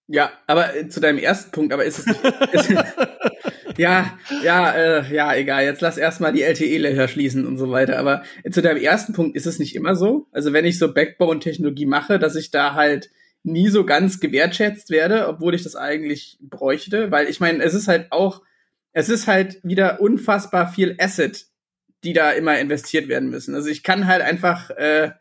Ja, aber äh, zu deinem ersten Punkt, aber ist es nicht. Ja, ja, äh, ja, egal. Jetzt lass erstmal die LTE-Löcher schließen und so weiter. Aber zu deinem ersten Punkt ist es nicht immer so. Also wenn ich so Backbone-Technologie mache, dass ich da halt nie so ganz gewertschätzt werde, obwohl ich das eigentlich bräuchte, weil ich meine, es ist halt auch, es ist halt wieder unfassbar viel Asset, die da immer investiert werden müssen. Also ich kann halt einfach, äh,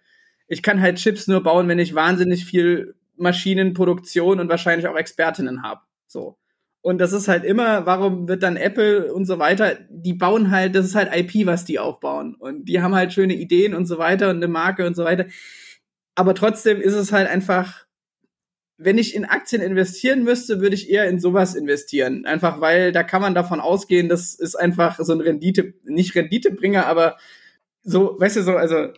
ich kann halt Chips nur bauen, wenn ich wahnsinnig viel Maschinenproduktion und wahrscheinlich auch Expertinnen habe. So. Und das ist halt immer, warum wird dann Apple und so weiter, die bauen halt, das ist halt IP, was die aufbauen. Und die haben halt schöne Ideen und so weiter und eine Marke und so weiter. Aber trotzdem ist es halt einfach, wenn ich in Aktien investieren müsste, würde ich eher in sowas investieren. Einfach weil da kann man davon ausgehen, das ist einfach so ein Rendite, nicht Renditebringer, aber so, weißt du, so, also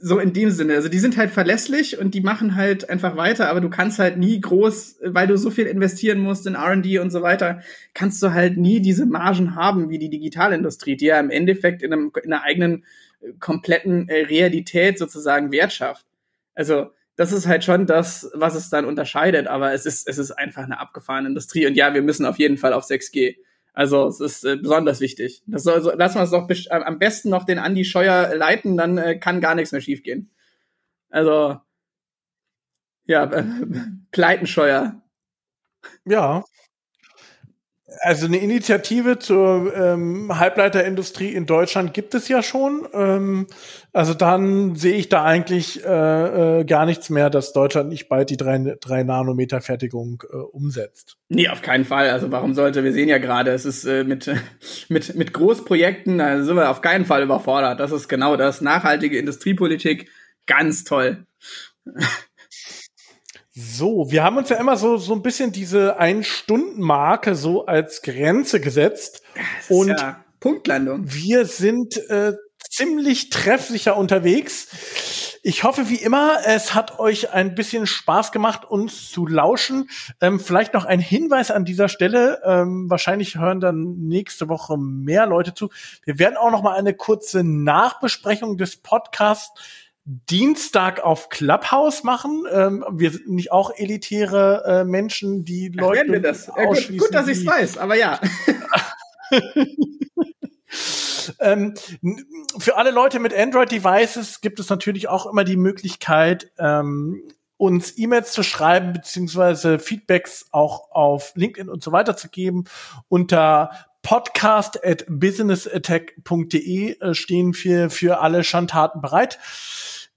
so in dem Sinne. Also die sind halt verlässlich und die machen halt einfach weiter, aber du kannst halt nie groß, weil du so viel investieren musst in RD und so weiter, kannst du halt nie diese Margen haben wie die Digitalindustrie, die ja im Endeffekt in, einem, in einer eigenen äh, kompletten äh, Realität sozusagen Wert schafft. Also das ist halt schon das, was es dann unterscheidet, aber es ist, es ist einfach eine abgefahrene Industrie und ja, wir müssen auf jeden Fall auf 6G. Also es ist äh, besonders wichtig. Das soll, so, lassen wir es doch äh, am besten noch den Andi Scheuer leiten, dann äh, kann gar nichts mehr schiefgehen. Also ja, äh, Pleitenscheuer. Ja, also eine Initiative zur ähm, Halbleiterindustrie in Deutschland gibt es ja schon. Ähm, also dann sehe ich da eigentlich äh, äh, gar nichts mehr, dass Deutschland nicht bald die drei, drei Nanometer Fertigung äh, umsetzt. Nee, auf keinen Fall. Also warum sollte? Wir sehen ja gerade, es ist äh, mit, mit, mit Großprojekten, da sind wir auf keinen Fall überfordert. Das ist genau das. Nachhaltige Industriepolitik, ganz toll. So, wir haben uns ja immer so, so ein bisschen diese Ein-Stunden-Marke so als Grenze gesetzt. und ja Punktlandung. Wir sind äh, ziemlich treffsicher unterwegs. Ich hoffe, wie immer, es hat euch ein bisschen Spaß gemacht, uns zu lauschen. Ähm, vielleicht noch ein Hinweis an dieser Stelle. Ähm, wahrscheinlich hören dann nächste Woche mehr Leute zu. Wir werden auch noch mal eine kurze Nachbesprechung des Podcasts Dienstag auf Clubhouse machen. Ähm, wir sind nicht auch elitäre äh, Menschen, die Ach, Leute wir das. Ja, gut, gut, dass ich es weiß, aber ja. ähm, für alle Leute mit Android-Devices gibt es natürlich auch immer die Möglichkeit, ähm, uns E-Mails zu schreiben, beziehungsweise Feedbacks auch auf LinkedIn und so weiter zu geben. Unter podcast at businessattack.de äh, stehen wir für alle Schandtaten bereit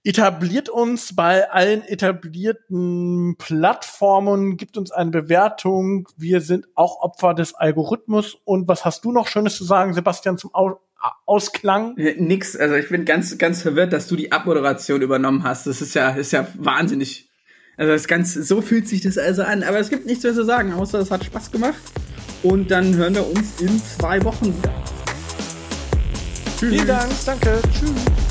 etabliert uns bei allen etablierten Plattformen, gibt uns eine Bewertung. Wir sind auch Opfer des Algorithmus. Und was hast du noch Schönes zu sagen, Sebastian, zum Au Ausklang? Äh, nix. Also ich bin ganz, ganz verwirrt, dass du die Abmoderation übernommen hast. Das ist ja, ist ja wahnsinnig. Also das ganz, so fühlt sich das also an. Aber es gibt nichts mehr zu sagen, außer es hat Spaß gemacht. Und dann hören wir uns in zwei Wochen wieder. Tschüss. Vielen Dank. Danke. Tschüss.